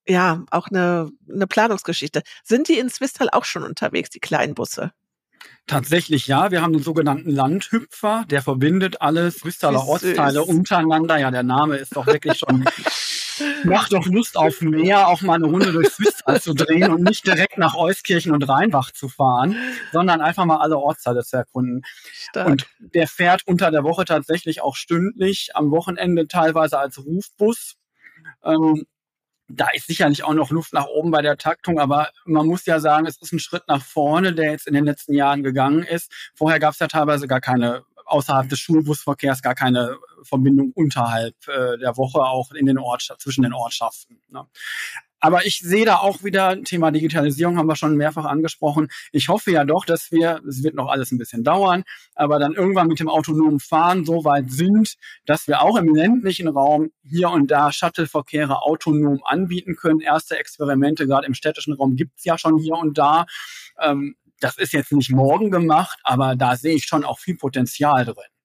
Speaker 2: ja, auch eine, eine Planungsgeschichte. Sind die in Swistal auch schon unterwegs, die kleinen Busse?
Speaker 4: Tatsächlich ja. Wir haben den sogenannten Landhüpfer, der verbindet alle Swissaler Ortsteile untereinander. Ja, der Name ist doch wirklich schon macht doch Lust auf mehr, auch mal eine Runde durch Swisstal zu drehen und nicht direkt nach Euskirchen und Rheinbach zu fahren, sondern einfach mal alle Ortsteile zu erkunden. Stark. Und der fährt unter der Woche tatsächlich auch stündlich, am Wochenende teilweise als Rufbus. Ähm, da ist sicherlich auch noch Luft nach oben bei der Taktung, aber man muss ja sagen, es ist ein Schritt nach vorne, der jetzt in den letzten Jahren gegangen ist. Vorher gab es ja teilweise gar keine außerhalb des Schulbusverkehrs gar keine Verbindung unterhalb äh, der Woche auch in den Ort zwischen den Ortschaften. Ne? Aber ich sehe da auch wieder Thema Digitalisierung, haben wir schon mehrfach angesprochen. Ich hoffe ja doch, dass wir, es wird noch alles ein bisschen dauern, aber dann irgendwann mit dem autonomen Fahren so weit sind, dass wir auch im ländlichen Raum hier und da Shuttleverkehre autonom anbieten können. Erste Experimente, gerade im städtischen Raum, gibt's ja schon hier und da. Ähm, das ist jetzt nicht morgen gemacht, aber da sehe ich schon auch viel Potenzial drin.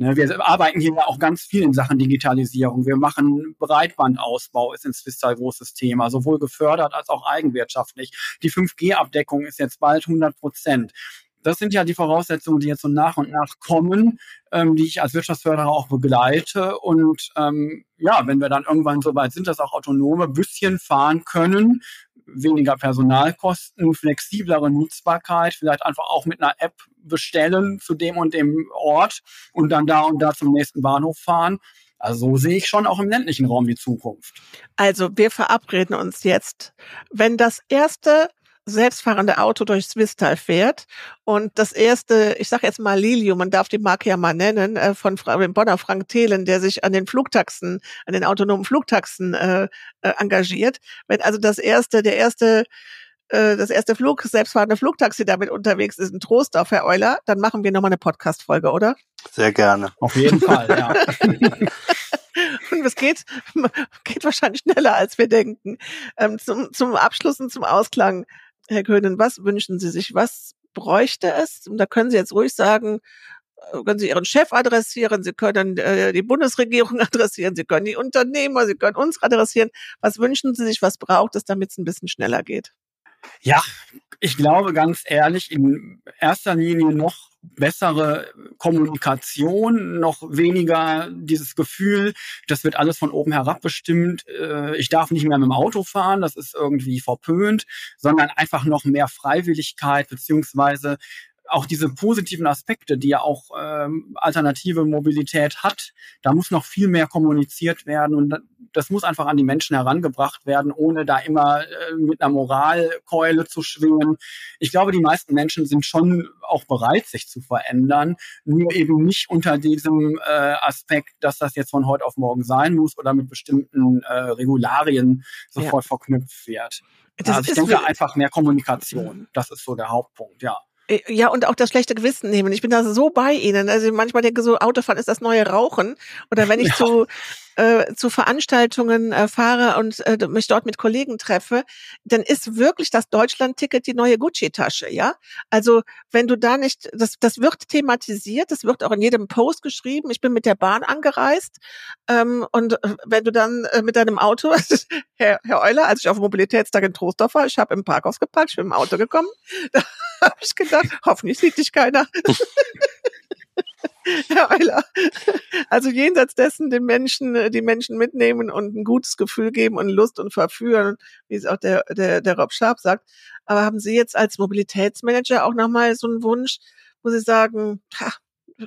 Speaker 4: Ne, wir arbeiten hier auch ganz viel in Sachen Digitalisierung. Wir machen Breitbandausbau, ist in Swisstal großes Thema, sowohl gefördert als auch eigenwirtschaftlich. Die 5G-Abdeckung ist jetzt bald 100 Prozent. Das sind ja die Voraussetzungen, die jetzt so nach und nach kommen, ähm, die ich als Wirtschaftsförderer auch begleite. Und ähm, ja, wenn wir dann irgendwann so weit sind, dass auch autonome Büsschen fahren können, weniger Personalkosten, flexiblere Nutzbarkeit, vielleicht einfach auch mit einer App bestellen zu dem und dem Ort und dann da und da zum nächsten Bahnhof fahren. Also so sehe ich schon auch im ländlichen Raum die Zukunft.
Speaker 2: Also wir verabreden uns jetzt, wenn das erste selbstfahrende Auto durch Swisstal fährt. Und das erste, ich sage jetzt mal Lilio, man darf die Marke ja mal nennen, äh, von dem Bonner Frank Thelen, der sich an den Flugtaxen, an den autonomen Flugtaxen äh, äh, engagiert. Wenn also das erste, der erste äh, das erste Flug, selbstfahrende Flugtaxi damit unterwegs ist, ein Trostorf, Herr Euler, dann machen wir nochmal eine Podcast-Folge, oder?
Speaker 3: Sehr gerne.
Speaker 4: Auf jeden Fall, ja.
Speaker 2: Und es geht, geht wahrscheinlich schneller, als wir denken. Ähm, zum, zum Abschluss und zum Ausklang Herr Köhnen, was wünschen Sie sich? Was bräuchte es? Und da können Sie jetzt ruhig sagen, äh, können Sie Ihren Chef adressieren, Sie können äh, die Bundesregierung adressieren, Sie können die Unternehmer, Sie können uns adressieren. Was wünschen Sie sich, was braucht es, damit es ein bisschen schneller geht?
Speaker 4: Ja, ich glaube ganz ehrlich, in erster Linie noch bessere Kommunikation, noch weniger dieses Gefühl, das wird alles von oben herab bestimmt, äh, ich darf nicht mehr mit dem Auto fahren, das ist irgendwie verpönt, sondern einfach noch mehr Freiwilligkeit beziehungsweise auch diese positiven Aspekte, die ja auch ähm, alternative Mobilität hat, da muss noch viel mehr kommuniziert werden und das muss einfach an die Menschen herangebracht werden, ohne da immer äh, mit einer Moralkeule zu schwingen. Ich glaube, die meisten Menschen sind schon auch bereit, sich zu verändern, nur eben nicht unter diesem äh, Aspekt, dass das jetzt von heute auf morgen sein muss oder mit bestimmten äh, Regularien sofort ja. verknüpft wird. Das also ich denke einfach mehr Kommunikation. Das ist so der Hauptpunkt, ja.
Speaker 2: Äh, ja, und auch das schlechte Gewissen nehmen. Ich bin da so bei Ihnen. Also manchmal denke so, Autofahren ist das neue Rauchen. Oder wenn ich ja. zu äh, zu Veranstaltungen äh, fahre und äh, mich dort mit Kollegen treffe, dann ist wirklich das Deutschland-Ticket die neue Gucci-Tasche, ja? Also wenn du da nicht, das, das wird thematisiert, das wird auch in jedem Post geschrieben. Ich bin mit der Bahn angereist ähm, und äh, wenn du dann äh, mit deinem Auto, Herr, Herr Euler, als ich auf dem Mobilitätstag in Trostorf war, ich habe im Parkhaus geparkt, ich bin im Auto gekommen, da habe ich gedacht, hoffentlich sieht dich keiner. Herr Euler. Also jenseits dessen den Menschen, äh, die Menschen mitnehmen und ein gutes Gefühl geben und Lust und verführen, wie es auch der, der, der Rob Sharp sagt. Aber haben Sie jetzt als Mobilitätsmanager auch nochmal so einen Wunsch, wo Sie sagen, ha,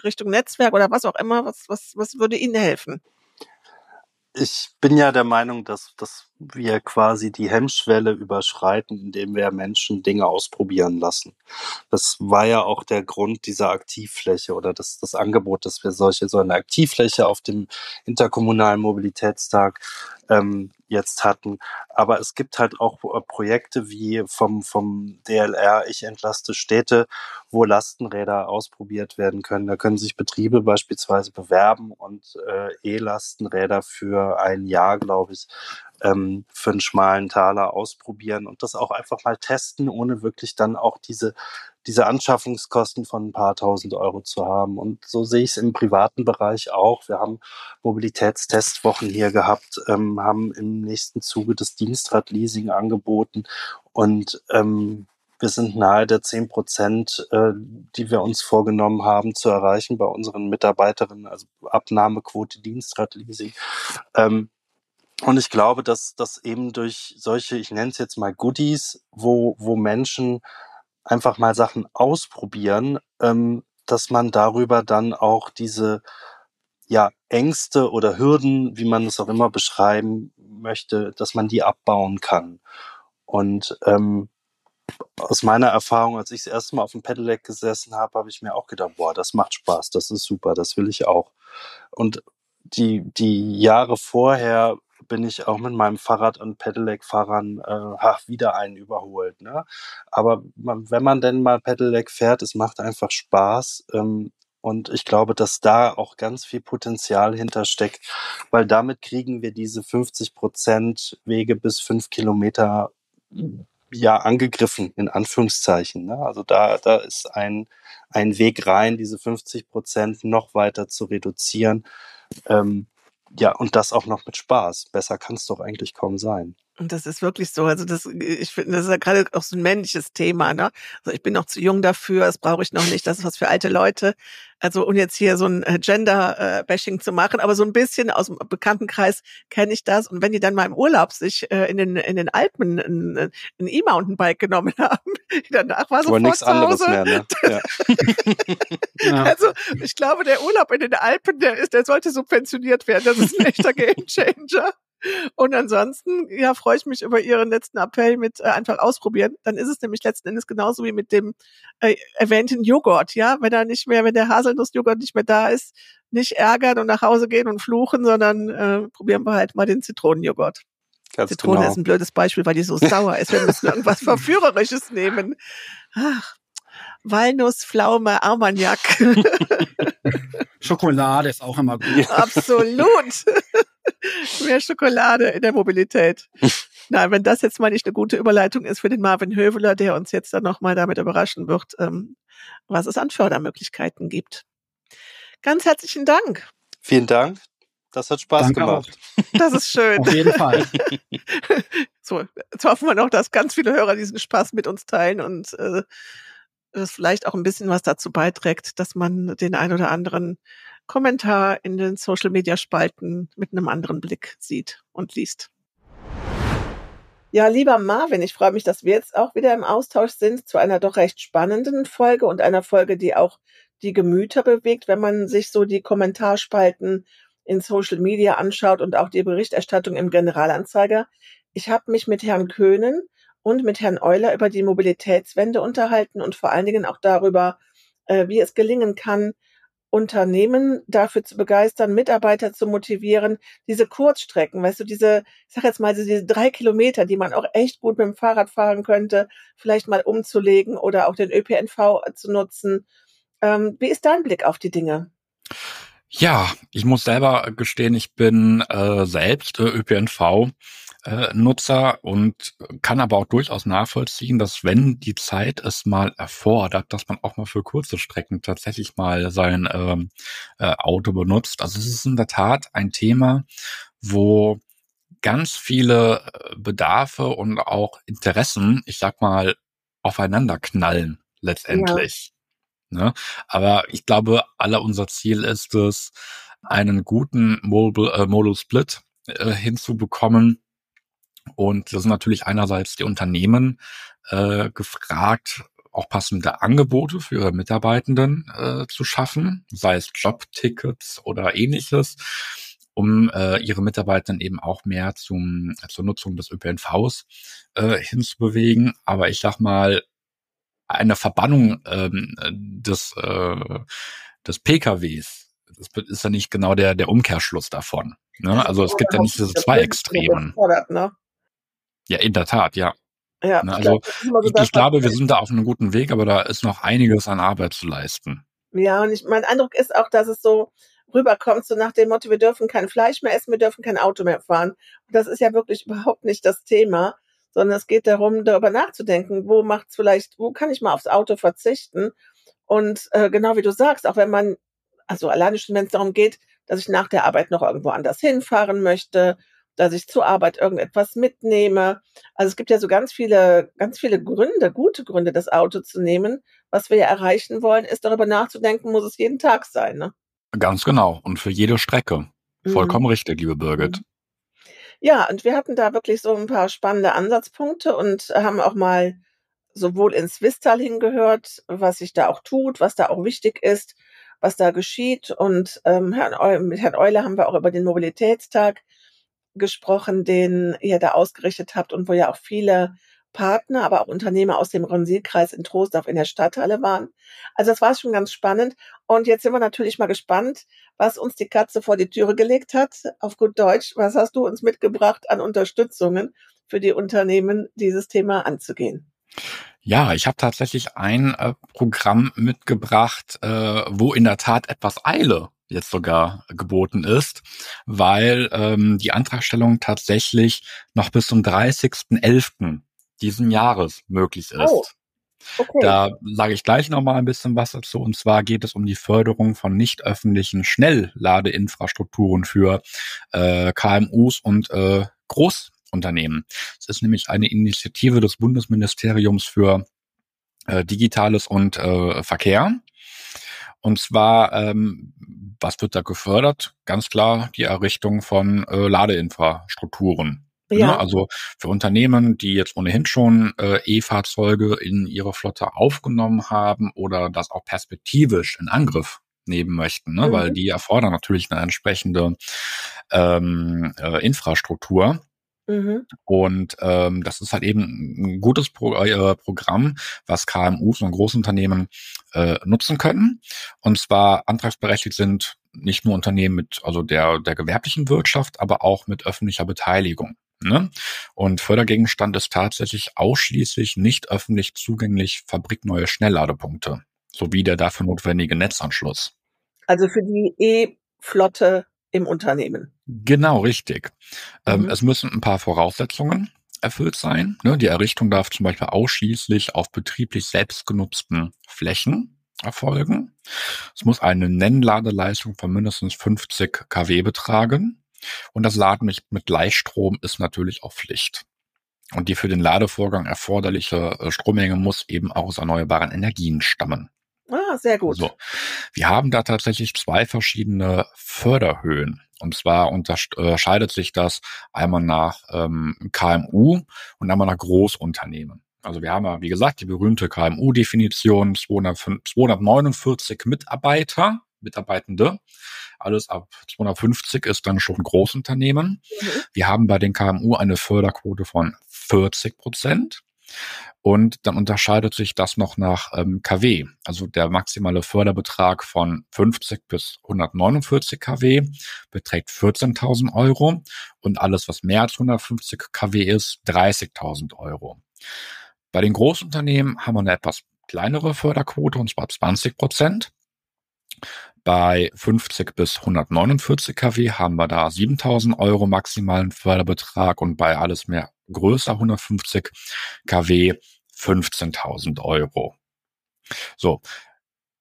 Speaker 2: Richtung Netzwerk oder was auch immer, was, was, was würde Ihnen helfen?
Speaker 3: Ich bin ja der Meinung, dass, dass wir quasi die Hemmschwelle überschreiten, indem wir Menschen Dinge ausprobieren lassen. Das war ja auch der Grund dieser Aktivfläche oder das, das Angebot, dass wir solche so eine Aktivfläche auf dem interkommunalen Mobilitätstag ähm, jetzt hatten. Aber es gibt halt auch äh, Projekte wie vom, vom DLR Ich entlaste Städte, wo Lastenräder ausprobiert werden können. Da können sich Betriebe beispielsweise bewerben und äh, E-Lastenräder für ein Jahr, glaube ich, ähm, für einen schmalen Taler ausprobieren und das auch einfach mal testen, ohne wirklich dann auch diese diese Anschaffungskosten von ein paar tausend Euro zu haben. Und so sehe ich es im privaten Bereich auch. Wir haben Mobilitätstestwochen hier gehabt, ähm, haben im nächsten Zuge das Dienstradleasing angeboten und ähm, wir sind nahe der zehn Prozent, äh, die wir uns vorgenommen haben zu erreichen bei unseren Mitarbeiterinnen, also Abnahmequote Dienstradleasing. Ähm, und ich glaube, dass das eben durch solche, ich nenne es jetzt mal Goodies, wo, wo Menschen einfach mal Sachen ausprobieren, ähm, dass man darüber dann auch diese ja, Ängste oder Hürden, wie man es auch immer beschreiben möchte, dass man die abbauen kann. Und ähm, aus meiner Erfahrung, als ich das erste Mal auf dem Pedelec gesessen habe, habe ich mir auch gedacht, boah, das macht Spaß, das ist super, das will ich auch. Und die, die Jahre vorher bin ich auch mit meinem Fahrrad und Pedelec-Fahrern äh, wieder einen überholt. Ne? Aber man, wenn man denn mal Pedelec fährt, es macht einfach Spaß. Ähm, und ich glaube, dass da auch ganz viel Potenzial hintersteckt, weil damit kriegen wir diese 50 Prozent Wege bis fünf Kilometer ja angegriffen, in Anführungszeichen. Ne? Also da, da ist ein, ein Weg rein, diese 50 Prozent noch weiter zu reduzieren. Ähm, ja, und das auch noch mit Spaß. Besser kann es doch eigentlich kaum sein.
Speaker 2: Und das ist wirklich so. Also das, ich finde, das ist ja gerade auch so ein männliches Thema. Ne? Also ich bin noch zu jung dafür, das brauche ich noch nicht. Das ist was für alte Leute. Also und jetzt hier so ein äh, Gender-Bashing zu machen, aber so ein bisschen aus dem Bekanntenkreis kenne ich das. Und wenn die dann mal im Urlaub sich äh, in den in den Alpen ein, E-Mountainbike genommen haben, danach war so nichts anderes mehr. Ne? Ja. Also ich glaube, der Urlaub in den Alpen, der ist, der sollte subventioniert werden. Das ist ein echter Gamechanger. Und ansonsten, ja, freue ich mich über Ihren letzten Appell mit äh, einfach ausprobieren. Dann ist es nämlich letzten Endes genauso wie mit dem äh, erwähnten Joghurt, ja. Wenn er nicht mehr, wenn der Haselnussjoghurt nicht mehr da ist, nicht ärgern und nach Hause gehen und fluchen, sondern äh, probieren wir halt mal den Zitronenjoghurt. Ganz Zitrone genau. ist ein blödes Beispiel, weil die so sauer ist. Wir müssen irgendwas Verführerisches nehmen. Ach, Walnuss, Pflaume, Armagnac.
Speaker 4: Schokolade ist auch immer gut.
Speaker 2: Absolut. Mehr Schokolade in der Mobilität. Na, wenn das jetzt mal nicht eine gute Überleitung ist für den Marvin Höveler, der uns jetzt dann nochmal damit überraschen wird, ähm, was es an Fördermöglichkeiten gibt. Ganz herzlichen Dank.
Speaker 3: Vielen Dank. Das hat Spaß Danke gemacht.
Speaker 2: Auch. Das ist schön.
Speaker 4: Auf jeden Fall.
Speaker 2: so, jetzt hoffen wir noch, dass ganz viele Hörer diesen Spaß mit uns teilen und äh, das vielleicht auch ein bisschen was dazu beiträgt, dass man den ein oder anderen Kommentar in den Social Media Spalten mit einem anderen Blick sieht und liest. Ja, lieber Marvin, ich freue mich, dass wir jetzt auch wieder im Austausch sind zu einer doch recht spannenden Folge und einer Folge, die auch die Gemüter bewegt, wenn man sich so die Kommentarspalten in Social Media anschaut und auch die Berichterstattung im Generalanzeiger. Ich habe mich mit Herrn Köhnen und mit Herrn Euler über die Mobilitätswende unterhalten und vor allen Dingen auch darüber, äh, wie es gelingen kann, Unternehmen dafür zu begeistern, Mitarbeiter zu motivieren, diese Kurzstrecken, weißt du, diese, ich sag jetzt mal, diese drei Kilometer, die man auch echt gut mit dem Fahrrad fahren könnte, vielleicht mal umzulegen oder auch den ÖPNV zu nutzen. Ähm, wie ist dein Blick auf die Dinge?
Speaker 5: Ja, ich muss selber gestehen, ich bin äh, selbst äh, ÖPNV äh, Nutzer und kann aber auch durchaus nachvollziehen, dass wenn die Zeit es mal erfordert, dass man auch mal für kurze Strecken tatsächlich mal sein ähm, äh, Auto benutzt. Also es ist in der Tat ein Thema, wo ganz viele äh, Bedarfe und auch Interessen, ich sag mal, aufeinander knallen letztendlich. Ja. Ne? Aber ich glaube, aller unser Ziel ist es, einen guten Modal, äh, Modal Split äh, hinzubekommen, und da sind natürlich einerseits die Unternehmen äh, gefragt, auch passende Angebote für ihre Mitarbeitenden äh, zu schaffen, sei es Jobtickets oder ähnliches. um äh, ihre Mitarbeiter eben auch mehr zum, zur Nutzung des ÖPNVs äh, hinzubewegen. Aber ich sag mal, eine Verbannung ähm, des, äh, des PKWs, das ist ja nicht genau der, der Umkehrschluss davon. Ne? Also es gibt ja nicht diese zwei Extremen. Ne? Ja, in der Tat, ja. Ja, ne, also ich, ich glaube, wir sind da auf einem guten Weg, aber da ist noch einiges an Arbeit zu leisten.
Speaker 2: Ja, und ich, mein Eindruck ist auch, dass es so rüberkommt, so nach dem Motto, wir dürfen kein Fleisch mehr essen, wir dürfen kein Auto mehr fahren. Und das ist ja wirklich überhaupt nicht das Thema, sondern es geht darum, darüber nachzudenken, wo macht's vielleicht, wo kann ich mal aufs Auto verzichten? Und äh, genau wie du sagst, auch wenn man, also alleine schon, wenn es darum geht, dass ich nach der Arbeit noch irgendwo anders hinfahren möchte, dass ich zur Arbeit irgendetwas mitnehme. Also es gibt ja so ganz viele, ganz viele Gründe, gute Gründe, das Auto zu nehmen. Was wir ja erreichen wollen, ist darüber nachzudenken, muss es jeden Tag sein. Ne?
Speaker 5: Ganz genau. Und für jede Strecke. Vollkommen mhm. richtig, liebe Birgit. Mhm.
Speaker 2: Ja, und wir hatten da wirklich so ein paar spannende Ansatzpunkte und haben auch mal sowohl ins Vistal hingehört, was sich da auch tut, was da auch wichtig ist, was da geschieht. Und ähm, Herrn mit Herrn Euler haben wir auch über den Mobilitätstag gesprochen, den ihr da ausgerichtet habt und wo ja auch viele Partner, aber auch Unternehmer aus dem Ronsilkreis in Troisdorf in der Stadthalle waren. Also das war schon ganz spannend. Und jetzt sind wir natürlich mal gespannt, was uns die Katze vor die Türe gelegt hat. Auf gut Deutsch, was hast du uns mitgebracht an Unterstützungen für die Unternehmen, dieses Thema anzugehen?
Speaker 5: Ja, ich habe tatsächlich ein äh, Programm mitgebracht, äh, wo in der Tat etwas Eile jetzt sogar geboten ist, weil ähm, die Antragstellung tatsächlich noch bis zum 30.11 diesen Jahres möglich ist. Oh. Okay. Da sage ich gleich noch mal ein bisschen was dazu. Und zwar geht es um die Förderung von nicht öffentlichen Schnellladeinfrastrukturen für äh, KMUs und äh, Großunternehmen. Es ist nämlich eine Initiative des Bundesministeriums für äh, Digitales und äh, Verkehr. Und zwar, ähm, was wird da gefördert? Ganz klar die Errichtung von äh, Ladeinfrastrukturen. Ne? Ja. Also für Unternehmen, die jetzt ohnehin schon äh, E-Fahrzeuge in ihre Flotte aufgenommen haben oder das auch perspektivisch in Angriff nehmen möchten, ne? Mhm. weil die erfordern natürlich eine entsprechende ähm, äh, Infrastruktur. Mhm. Und ähm, das ist halt eben ein gutes Pro äh, Programm, was KMUs und Großunternehmen äh, nutzen können. Und zwar antragsberechtigt sind nicht nur Unternehmen mit, also der, der gewerblichen Wirtschaft, aber auch mit öffentlicher Beteiligung. Ne? Und Fördergegenstand ist tatsächlich ausschließlich nicht öffentlich zugänglich fabrikneue Schnellladepunkte sowie der dafür notwendige Netzanschluss.
Speaker 2: Also für die E-Flotte im Unternehmen.
Speaker 5: Genau, richtig. Ähm, mhm. Ähm, es müssen ein paar Voraussetzungen erfüllt sein. Ne? Die Errichtung darf zum Beispiel ausschließlich auf betrieblich selbstgenutzten Flächen erfolgen. Es muss eine Nennladeleistung von mindestens 50 kW betragen. Und das Laden mit, mit Gleichstrom ist natürlich auch Pflicht. Und die für den Ladevorgang erforderliche äh, Strommenge muss eben auch aus erneuerbaren Energien stammen.
Speaker 2: Ah, sehr gut.
Speaker 5: So. Wir haben da tatsächlich zwei verschiedene Förderhöhen. Und zwar unterscheidet sich das einmal nach ähm, KMU und einmal nach Großunternehmen. Also wir haben ja, wie gesagt, die berühmte KMU-Definition 249 Mitarbeiter, Mitarbeitende alles ab 250 ist dann schon Großunternehmen. Mhm. Wir haben bei den KMU eine Förderquote von 40 Prozent. Und dann unterscheidet sich das noch nach ähm, kW. Also der maximale Förderbetrag von 50 bis 149 kW beträgt 14.000 Euro und alles, was mehr als 150 kW ist, 30.000 Euro. Bei den Großunternehmen haben wir eine etwas kleinere Förderquote, und zwar 20 Prozent. Bei 50 bis 149 kW haben wir da 7000 Euro maximalen Förderbetrag und bei alles mehr größer 150 kW 15.000 Euro. So,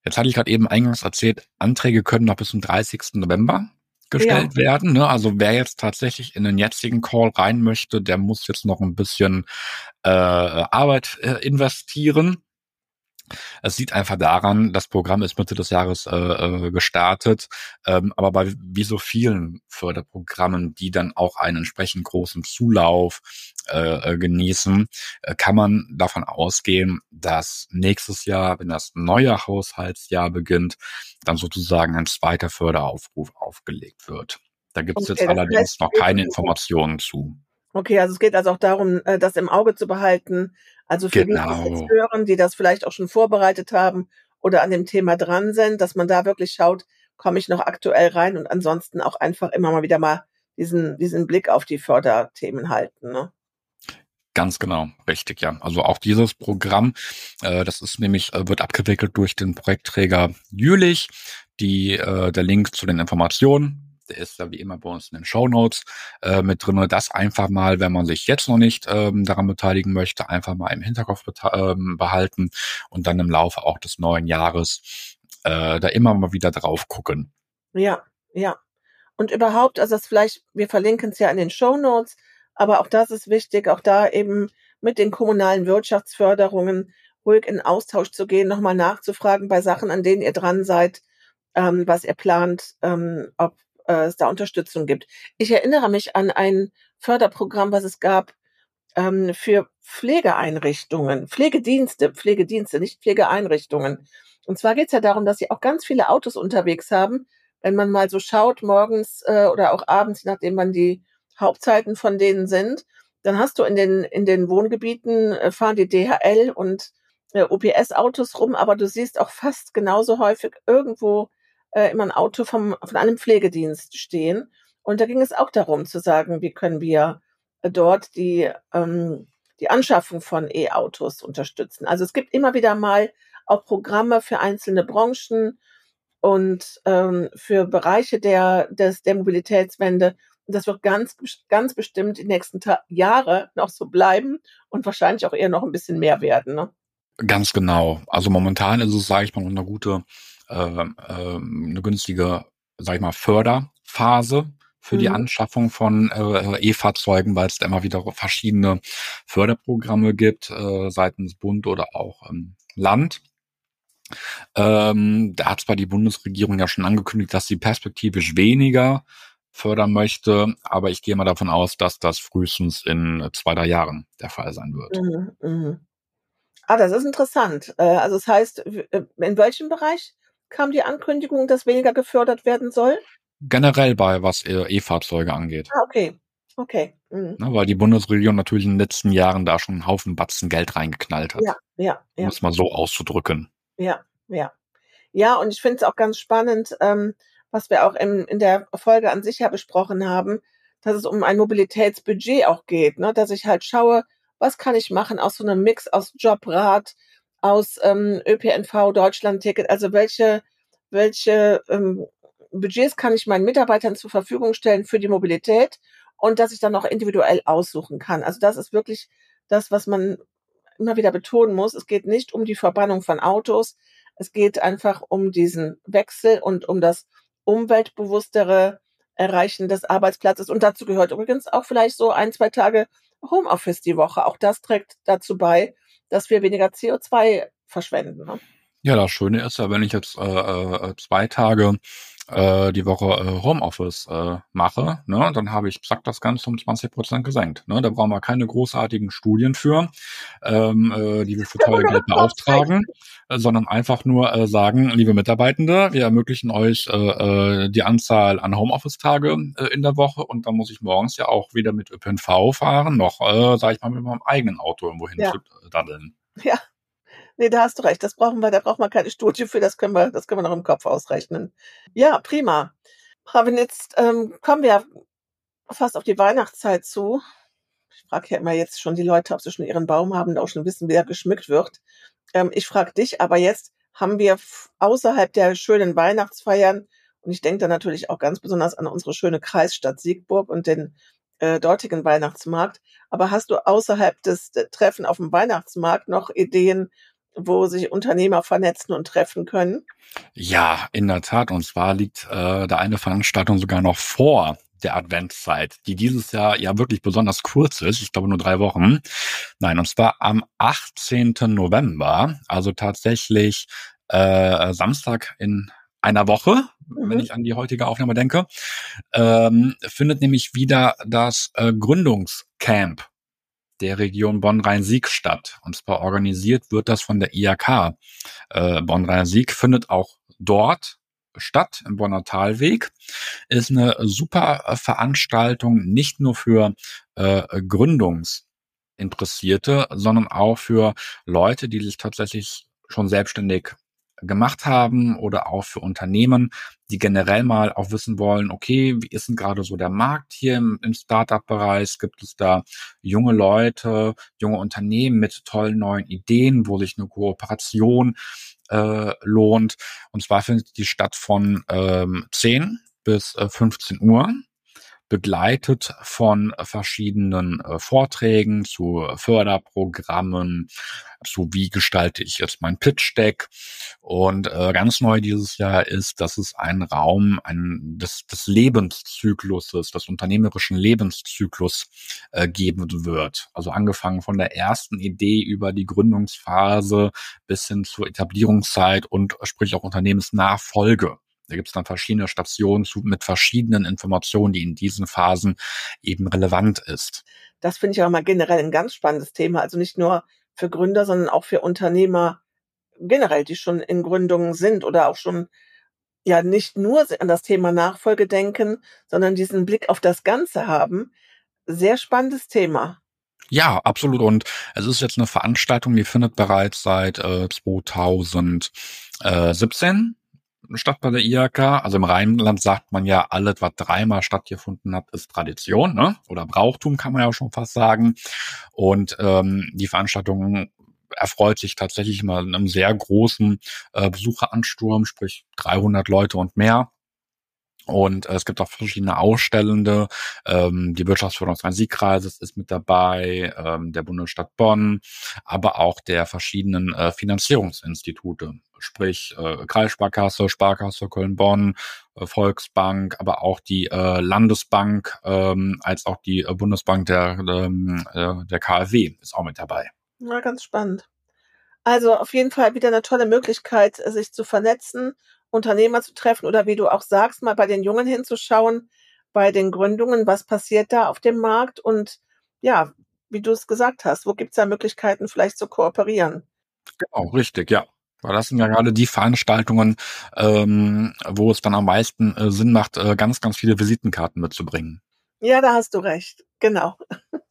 Speaker 5: jetzt hatte ich gerade eben eingangs erzählt, Anträge können noch bis zum 30. November gestellt ja. werden. Ne? Also wer jetzt tatsächlich in den jetzigen Call rein möchte, der muss jetzt noch ein bisschen äh, Arbeit äh, investieren. Es sieht einfach daran, das Programm ist Mitte des Jahres äh, äh, gestartet, ähm, aber bei wie so vielen Förderprogrammen, die dann auch einen entsprechend großen Zulauf äh, äh, genießen, äh, kann man davon ausgehen, dass nächstes Jahr, wenn das neue Haushaltsjahr beginnt, dann sozusagen ein zweiter Förderaufruf aufgelegt wird. Da gibt es
Speaker 2: Okay,
Speaker 5: jetzt allerdings noch keine Informationen zu.
Speaker 2: Okay, also es geht also auch darum, äh, das im Auge zu behalten. Also für die, die es
Speaker 5: Genau.
Speaker 2: jetzt hören, die das vielleicht auch schon vorbereitet haben oder an dem Thema dran sind, dass man da wirklich schaut, komme ich noch aktuell rein und ansonsten auch einfach immer mal wieder mal diesen, diesen Blick auf die Förderthemen halten. Ne?
Speaker 5: Ganz genau, richtig, ja. Also auch dieses Programm, äh, das ist nämlich, äh, wird abgewickelt durch den Projektträger Jülich. Die, äh, der Link zu den Informationen, der ist ja wie immer bei uns in den Show Notes äh, mit drin. Das einfach mal, wenn man sich jetzt noch nicht ähm, daran beteiligen möchte, einfach mal im Hinterkopf ähm, behalten und dann im Laufe auch des neuen Jahres äh, da immer mal wieder drauf gucken.
Speaker 2: Ja, ja. Und überhaupt, also das vielleicht, wir verlinken es ja in den Show Notes, aber auch das ist wichtig, auch da eben mit den kommunalen Wirtschaftsförderungen ruhig in Austausch zu gehen, nochmal nachzufragen bei Sachen, an denen ihr dran seid, ähm, was ihr plant, ähm, ob äh, es da Unterstützung gibt. Ich erinnere mich an ein Förderprogramm, was es gab ähm, für Pflegeeinrichtungen, Pflegedienste, Pflegedienste, nicht Pflegeeinrichtungen. Und zwar geht es ja darum, dass sie auch ganz viele Autos unterwegs haben. Wenn man mal so schaut, morgens äh, oder auch abends, nachdem wann die Hauptzeiten von denen sind, dann hast du in den, in den Wohngebieten, äh, fahren die DHL und äh, OPS-Autos rum, aber du siehst auch fast genauso häufig irgendwo äh, immer ein Auto vom, von einem Pflegedienst stehen. Und da ging es auch darum zu sagen, wie können wir äh, dort die, ähm, die Anschaffung von E-Autos unterstützen. Also es gibt immer wieder mal auch Programme für einzelne Branchen und ähm, für Bereiche der, des, der Mobilitätswende. Und das wird ganz, ganz bestimmt die nächsten Ta Jahre noch so bleiben und wahrscheinlich auch eher noch ein bisschen mehr werden. Ne?
Speaker 5: Ganz genau. Also momentan ist es, sage ich mal, noch eine gute, eine günstige, sage ich mal, Förderphase für die
Speaker 2: Mhm.
Speaker 5: Anschaffung von äh, E-Fahrzeugen, weil es da immer wieder verschiedene Förderprogramme gibt, äh, seitens Bund oder auch ähm, Land. Ähm, da hat zwar die Bundesregierung ja schon angekündigt, dass sie perspektivisch weniger fördern möchte, aber ich gehe mal davon aus, dass das frühestens in zwei, drei Jahren der Fall sein wird.
Speaker 2: Mhm, mhm. Ah, das ist interessant. Äh, Also das heißt, in welchem Bereich kam die Ankündigung, dass weniger gefördert werden soll?
Speaker 5: Generell bei was E-Fahrzeuge angeht.
Speaker 2: Ah, okay. Okay. Mhm.
Speaker 5: Ne, weil die Bundesregierung natürlich in den letzten Jahren da schon einen Haufen Batzen Geld reingeknallt hat.
Speaker 2: Ja, ja,
Speaker 5: Um
Speaker 2: ja,
Speaker 5: es mal so auszudrücken.
Speaker 2: ja, ja. Ja, und ich finde es auch ganz spannend, ähm, was wir auch in, in der Folge an sich ja besprochen haben, dass es um ein Mobilitätsbudget auch geht, ne? dass ich halt schaue, was kann ich machen aus so einem Mix aus Jobrat, aus ähm, ÖPNV, Deutschlandticket, also welche, welche ähm, Budgets kann ich meinen Mitarbeitern zur Verfügung stellen für die Mobilität und dass ich dann auch individuell aussuchen kann. Also das ist wirklich das, was man immer wieder betonen muss. Es geht nicht um die Verbannung von Autos. Es geht einfach um diesen Wechsel und um das umweltbewusstere Erreichen des Arbeitsplatzes. Und dazu gehört übrigens auch vielleicht so ein, zwei Tage Homeoffice die Woche. Auch das trägt dazu bei, dass wir weniger CO2 verschwenden. Ne?
Speaker 5: Ja, das Schöne ist ja, wenn ich jetzt äh, äh, zwei Tage äh, die Woche äh, Homeoffice äh, mache, ne, dann habe ich zack das Ganze um 20 Prozent gesenkt. Ne? Da brauchen wir keine großartigen Studien für, ähm, äh, die wir für teure Geld beauftragen, äh, sondern einfach nur äh, sagen, liebe Mitarbeitende, wir ermöglichen euch äh, äh, die Anzahl an Homeoffice-Tage äh, in der Woche und dann muss ich morgens ja auch weder mit ÖPNV fahren, noch, äh, sage ich mal, mit meinem eigenen Auto irgendwo hin
Speaker 2: Ja.
Speaker 5: zu daddeln.
Speaker 2: Ja. Nee, da hast du recht. Das brauchen wir, da braucht man keine Studie für, das können wir, das können wir noch im Kopf ausrechnen. Ja, prima. Haben jetzt ähm, kommen wir fast auf die Weihnachtszeit zu. Ich frage ja immer jetzt schon die Leute, ob sie schon ihren Baum haben und auch schon wissen, wie er geschmückt wird. Ähm, ich frage dich, aber jetzt haben wir außerhalb der schönen Weihnachtsfeiern, und ich denke da natürlich auch ganz besonders an unsere schöne Kreisstadt Siegburg und den äh, dortigen Weihnachtsmarkt. Aber hast du außerhalb des äh, Treffen auf dem Weihnachtsmarkt noch Ideen, wo sich Unternehmer vernetzen und treffen können?
Speaker 5: Ja, in der Tat. Und zwar liegt äh, da eine Veranstaltung sogar noch vor der Adventszeit, die dieses Jahr ja wirklich besonders kurz ist. Ich glaube nur drei Wochen. Nein, und zwar am 18. November, also tatsächlich äh, Samstag in einer Woche, wenn
Speaker 2: Mhm.
Speaker 5: ich an die heutige Aufnahme denke, ähm, findet nämlich wieder das äh, Gründungscamp der Region Bonn-Rhein-Sieg statt. Und zwar organisiert wird das von der IAK. Äh, Bonn-Rhein-Sieg findet auch dort statt im Bonner Talweg. Ist eine super Veranstaltung, nicht nur für äh, Gründungsinteressierte, sondern auch für Leute, die sich tatsächlich schon selbstständig gemacht haben oder auch für Unternehmen, die generell mal auch wissen wollen, okay, wie ist denn gerade so der Markt hier im, im Startup-Bereich? Gibt es da junge Leute, junge Unternehmen mit tollen neuen Ideen, wo sich eine Kooperation äh, lohnt? Und zwar findet die statt von ähm, 10 bis äh, 15 Uhr begleitet von verschiedenen äh, Vorträgen zu Förderprogrammen, zu wie gestalte ich jetzt mein Pitch Deck. Und äh, ganz neu dieses Jahr ist, dass es einen Raum ein, des, des Lebenszykluses, des unternehmerischen Lebenszyklus äh, geben wird. Also angefangen von der ersten Idee über die Gründungsphase bis hin zur Etablierungszeit und sprich auch Unternehmensnachfolge. Da gibt es dann verschiedene Stationen zu, mit verschiedenen Informationen, die in diesen Phasen eben relevant ist.
Speaker 2: Das finde ich auch mal generell ein ganz spannendes Thema. Also nicht nur für Gründer, sondern auch für Unternehmer generell, die schon in Gründungen sind oder auch schon ja nicht nur an das Thema Nachfolge denken, sondern diesen Blick auf das Ganze haben. Sehr spannendes Thema.
Speaker 5: Ja, absolut. Und es ist jetzt eine Veranstaltung, die findet bereits seit äh, 2017 statt bei der IHK. Also im Rheinland sagt man ja, alles, was dreimal stattgefunden hat, ist Tradition, ne? Oder Brauchtum kann man ja schon fast sagen. Und ähm, die Veranstaltung erfreut sich tatsächlich mal einem sehr großen äh, Besucheransturm, sprich 300 Leute und mehr. Und äh, es gibt auch verschiedene Ausstellende. Ähm, die Wirtschaftsförderung des Rhein-Sieg-Kreises ist mit dabei, ähm, der Bundesstadt Bonn, aber auch der verschiedenen äh, Finanzierungsinstitute, sprich äh, Kreissparkasse, Sparkasse Köln-Bonn, äh, Volksbank, aber auch die äh, Landesbank ähm, als auch die äh, Bundesbank der, ähm, äh, der KfW ist auch mit dabei.
Speaker 2: Na, ganz spannend. Also auf jeden Fall wieder eine tolle Möglichkeit, sich zu vernetzen Unternehmer zu treffen oder wie du auch sagst, mal bei den Jungen hinzuschauen, bei den Gründungen, was passiert da auf dem Markt und ja, wie du es gesagt hast, wo gibt es da Möglichkeiten vielleicht zu kooperieren?
Speaker 5: Genau, richtig, ja. Weil das sind ja gerade die Veranstaltungen, ähm, wo es dann am meisten äh, Sinn macht, äh, ganz, ganz viele Visitenkarten mitzubringen.
Speaker 2: Ja, da hast du recht, genau.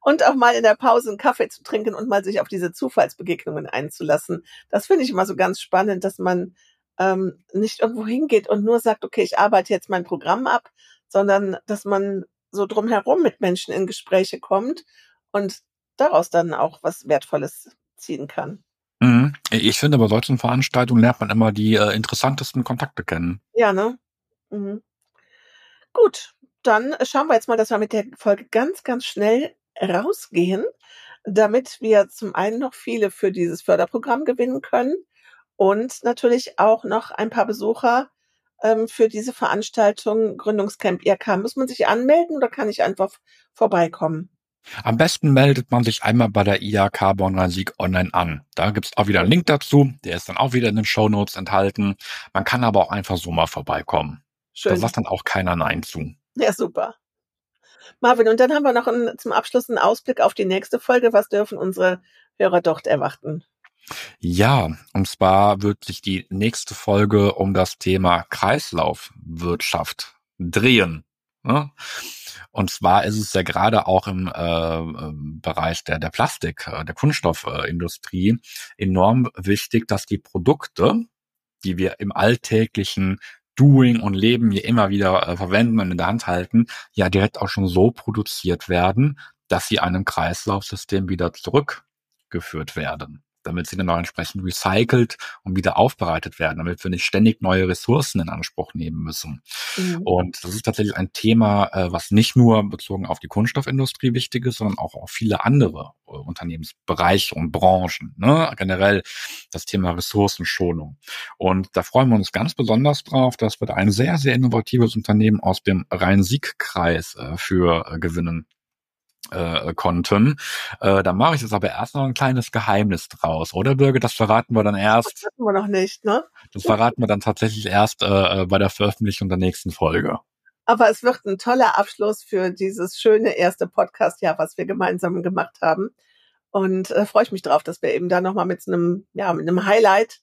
Speaker 2: Und auch mal in der Pause einen Kaffee zu trinken und mal sich auf diese Zufallsbegegnungen einzulassen. Das finde ich immer so ganz spannend, dass man ähm, nicht irgendwo hingeht und nur sagt, okay, ich arbeite jetzt mein Programm ab, sondern dass man so drumherum mit Menschen in Gespräche kommt und daraus dann auch was Wertvolles ziehen kann.
Speaker 5: Mhm. Ich finde, bei solchen Veranstaltungen lernt man immer die äh, interessantesten Kontakte kennen.
Speaker 2: Ja, ne? Mhm. Gut, dann schauen wir jetzt mal, dass wir mit der Folge ganz, ganz schnell rausgehen, damit wir zum einen noch viele für dieses Förderprogramm gewinnen können und natürlich auch noch ein paar Besucher ähm, für diese Veranstaltung Gründungscamp IRK. Muss man sich anmelden oder kann ich einfach vorbeikommen?
Speaker 5: Am besten meldet man sich einmal bei der IAK Bonn-Rhein-Sieg online an. Da gibt's auch wieder einen Link dazu. Der ist dann auch wieder in den Show Notes enthalten. Man kann aber auch einfach so mal vorbeikommen. Schön. Da sagt dann auch keiner Nein zu.
Speaker 2: Ja, super. Marvin, und dann haben wir noch einen, zum Abschluss einen Ausblick auf die nächste Folge. Was dürfen unsere Hörer dort erwarten?
Speaker 5: Ja, und zwar wird sich die nächste Folge um das Thema Kreislaufwirtschaft drehen. Ne? Und zwar ist es ja gerade auch im äh, Bereich der, der Plastik, äh, der Kunststoffindustrie enorm wichtig, dass die Produkte, die wir im alltäglichen Doing und Leben hier immer wieder äh, verwenden und in der Hand halten, ja direkt auch schon so produziert werden, dass sie einem Kreislaufsystem wieder zurückgeführt werden damit sie dann auch entsprechend recycelt und wieder aufbereitet werden, damit wir nicht ständig neue Ressourcen in Anspruch nehmen müssen. Mhm. Und das ist tatsächlich ein Thema, äh, was nicht nur bezogen auf die Kunststoffindustrie wichtig ist, sondern auch auf viele andere äh, Unternehmensbereiche und Branchen. Ne? Generell das Thema Ressourcenschonung. Und da freuen wir uns ganz besonders drauf, dass wir da ein sehr, sehr innovatives Unternehmen aus dem Rhein-Sieg-Kreis äh, für gewinnen äh, konnten. Äh, da mache ich jetzt aber erst noch ein kleines Geheimnis draus, oder Birgit? Das verraten wir dann erst. Das
Speaker 2: wissen wir noch nicht, ne?
Speaker 5: Das verraten wir dann tatsächlich erst äh, äh, bei der Veröffentlichung der nächsten Folge.
Speaker 2: Aber es wird ein toller Abschluss für dieses schöne erste Podcast-Jahr, was wir gemeinsam gemacht haben. Und äh, freue ich mich drauf, dass wir eben da nochmal mit einem, ja, mit einem Highlight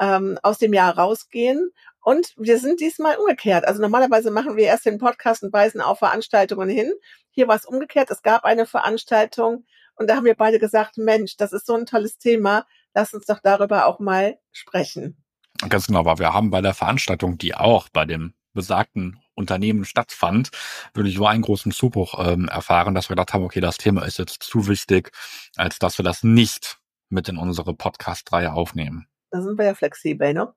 Speaker 2: ähm, aus dem Jahr rausgehen. Und wir sind diesmal umgekehrt. Also normalerweise machen wir erst den Podcast und weisen auf Veranstaltungen hin. Hier war es umgekehrt. Es gab eine Veranstaltung und da haben wir beide gesagt, Mensch, das ist so ein tolles Thema. Lass uns doch darüber auch mal sprechen.
Speaker 5: Ganz genau, aber wir haben bei der Veranstaltung, die auch bei dem besagten Unternehmen stattfand, wirklich so einen großen Zubruch ähm, erfahren, dass wir gedacht haben, okay, das Thema ist jetzt zu wichtig, als dass wir das nicht mit in unsere Podcast-Reihe aufnehmen.
Speaker 2: Da sind wir ja flexibel, ne?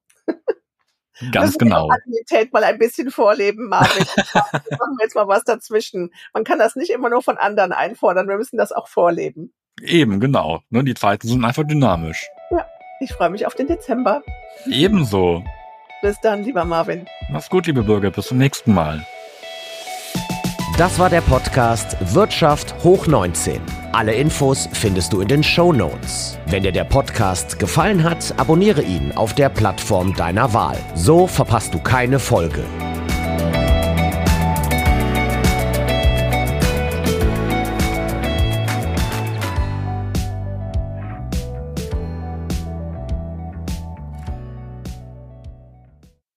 Speaker 5: Ganz genau.
Speaker 2: Aktivität mal ein bisschen vorleben, Marvin. machen wir jetzt mal was dazwischen. Man kann das nicht immer nur von anderen einfordern. Wir müssen das auch vorleben.
Speaker 5: Eben, genau. Ne, die Zeiten sind einfach dynamisch.
Speaker 2: Ja, ich freue mich auf den Dezember.
Speaker 5: Ebenso.
Speaker 2: Bis dann, lieber Marvin.
Speaker 5: Mach's gut, liebe Bürger. Bis zum nächsten Mal.
Speaker 1: Das war der Podcast Wirtschaft hoch 19. Alle Infos findest du in den Show Notes. Wenn dir der Podcast gefallen hat, abonniere ihn auf der Plattform deiner Wahl. So verpasst du keine Folge.